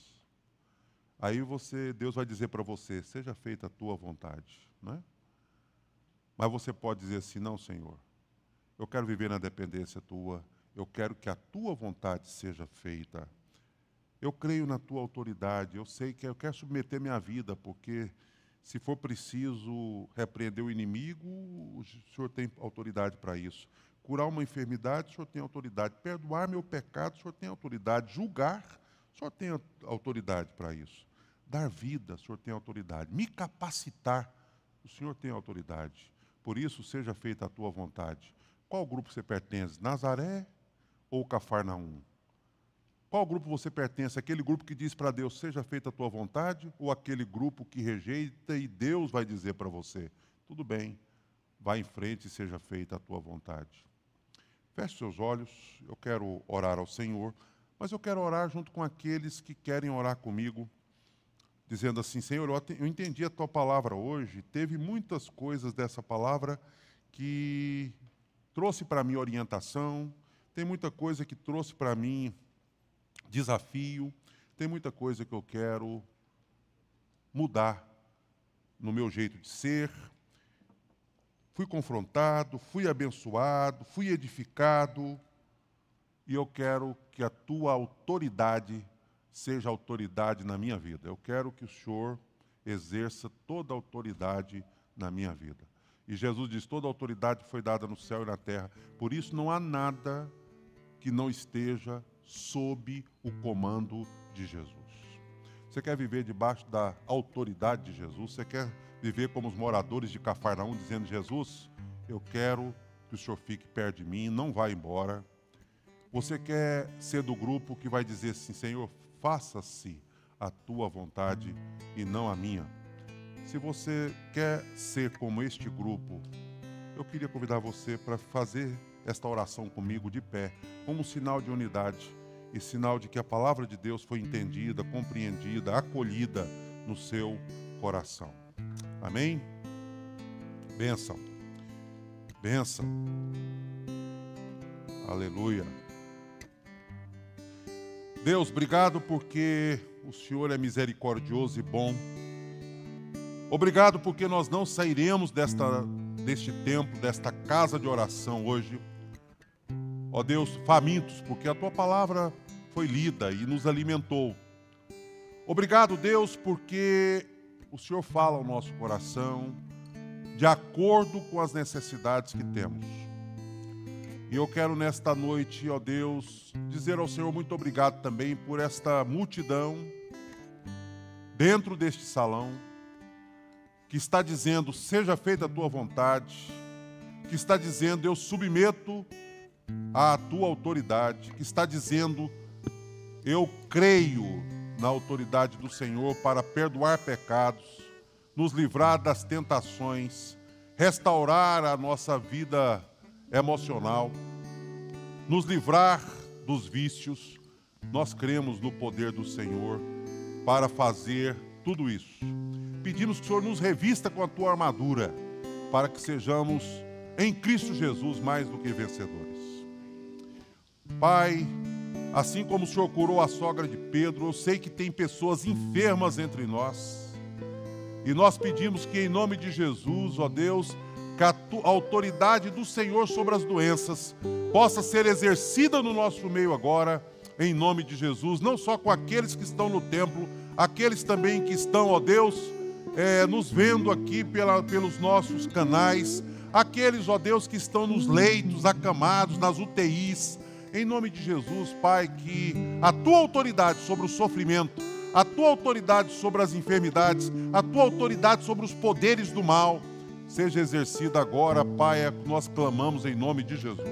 Aí você, Deus vai dizer para você: seja feita a tua vontade, não é? Mas você pode dizer assim: não, Senhor, eu quero viver na dependência tua, eu quero que a tua vontade seja feita. Eu creio na tua autoridade, eu sei que eu quero submeter minha vida, porque se for preciso repreender o inimigo, o Senhor tem autoridade para isso. Curar uma enfermidade, o Senhor tem autoridade. Perdoar meu pecado, o Senhor tem autoridade. Julgar, o Senhor tem autoridade para isso. Dar vida, o Senhor tem autoridade. Me capacitar, o Senhor tem autoridade. Por isso, seja feita a tua vontade. Qual grupo você pertence? Nazaré ou Cafarnaum? Qual grupo você pertence? Aquele grupo que diz para Deus, seja feita a tua vontade, ou aquele grupo que rejeita e Deus vai dizer para você, tudo bem, vá em frente e seja feita a tua vontade. Feche seus olhos, eu quero orar ao Senhor, mas eu quero orar junto com aqueles que querem orar comigo, dizendo assim: Senhor, eu entendi a tua palavra hoje, teve muitas coisas dessa palavra que trouxe para mim orientação, tem muita coisa que trouxe para mim desafio, tem muita coisa que eu quero mudar no meu jeito de ser. Fui confrontado, fui abençoado, fui edificado, e eu quero que a tua autoridade seja autoridade na minha vida. Eu quero que o Senhor exerça toda a autoridade na minha vida. E Jesus diz: toda a autoridade foi dada no céu e na terra. Por isso não há nada que não esteja sob o comando de Jesus. Você quer viver debaixo da autoridade de Jesus? Você quer viver como os moradores de Cafarnaum, dizendo: Jesus, eu quero que o Senhor fique perto de mim, não vá embora. Você quer ser do grupo que vai dizer assim: Senhor, faça-se a tua vontade e não a minha. Se você quer ser como este grupo, eu queria convidar você para fazer esta oração comigo de pé, como sinal de unidade e sinal de que a palavra de Deus foi entendida, compreendida, acolhida no seu coração. Amém? Bênção. Bênção. Aleluia. Deus, obrigado porque o Senhor é misericordioso e bom. Obrigado porque nós não sairemos desta, deste templo, desta casa de oração hoje ó Deus, famintos, porque a tua palavra foi lida e nos alimentou. Obrigado, Deus, porque o Senhor fala ao nosso coração de acordo com as necessidades que temos. E eu quero nesta noite, ó Deus, dizer ao Senhor muito obrigado também por esta multidão dentro deste salão que está dizendo: seja feita a tua vontade, que está dizendo: eu submeto à tua autoridade, que está dizendo: Eu creio na autoridade do Senhor para perdoar pecados, nos livrar das tentações, restaurar a nossa vida emocional, nos livrar dos vícios. Nós cremos no poder do Senhor para fazer tudo isso. Pedimos que o Senhor nos revista com a tua armadura, para que sejamos em Cristo Jesus mais do que vencedores. Pai, assim como o Senhor curou a sogra de Pedro, eu sei que tem pessoas enfermas entre nós. E nós pedimos que, em nome de Jesus, ó Deus, que a autoridade do Senhor sobre as doenças possa ser exercida no nosso meio agora, em nome de Jesus, não só com aqueles que estão no templo, aqueles também que estão, ó Deus, é, nos vendo aqui pela, pelos nossos canais, aqueles, ó Deus, que estão nos leitos, acamados, nas UTIs, em nome de Jesus, Pai, que a tua autoridade sobre o sofrimento, a tua autoridade sobre as enfermidades, a tua autoridade sobre os poderes do mal, seja exercida agora, Pai, é que nós clamamos em nome de Jesus.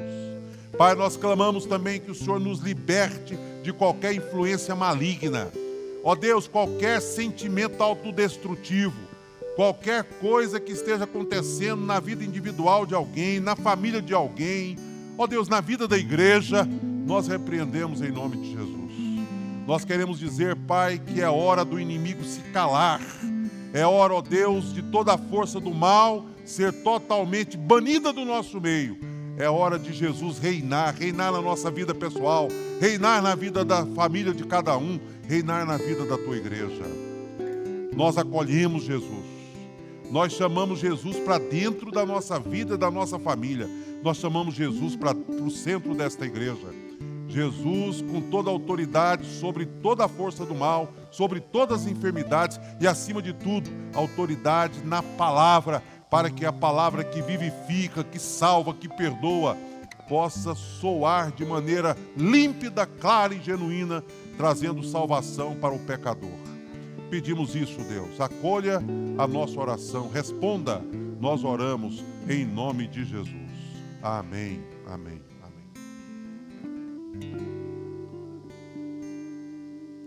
Pai, nós clamamos também que o Senhor nos liberte de qualquer influência maligna. Ó Deus, qualquer sentimento autodestrutivo, qualquer coisa que esteja acontecendo na vida individual de alguém, na família de alguém, ó Deus, na vida da igreja, nós repreendemos em nome de Jesus. Nós queremos dizer, Pai, que é hora do inimigo se calar. É hora, ó Deus, de toda a força do mal ser totalmente banida do nosso meio. É hora de Jesus reinar, reinar na nossa vida pessoal, reinar na vida da família de cada um, reinar na vida da tua igreja. Nós acolhemos Jesus. Nós chamamos Jesus para dentro da nossa vida, da nossa família. Nós chamamos Jesus para o centro desta igreja. Jesus, com toda a autoridade sobre toda a força do mal, sobre todas as enfermidades e, acima de tudo, autoridade na palavra, para que a palavra que vivifica, que salva, que perdoa, possa soar de maneira límpida, clara e genuína, trazendo salvação para o pecador. Pedimos isso, Deus. Acolha a nossa oração, responda. Nós oramos em nome de Jesus. Amém. Amém.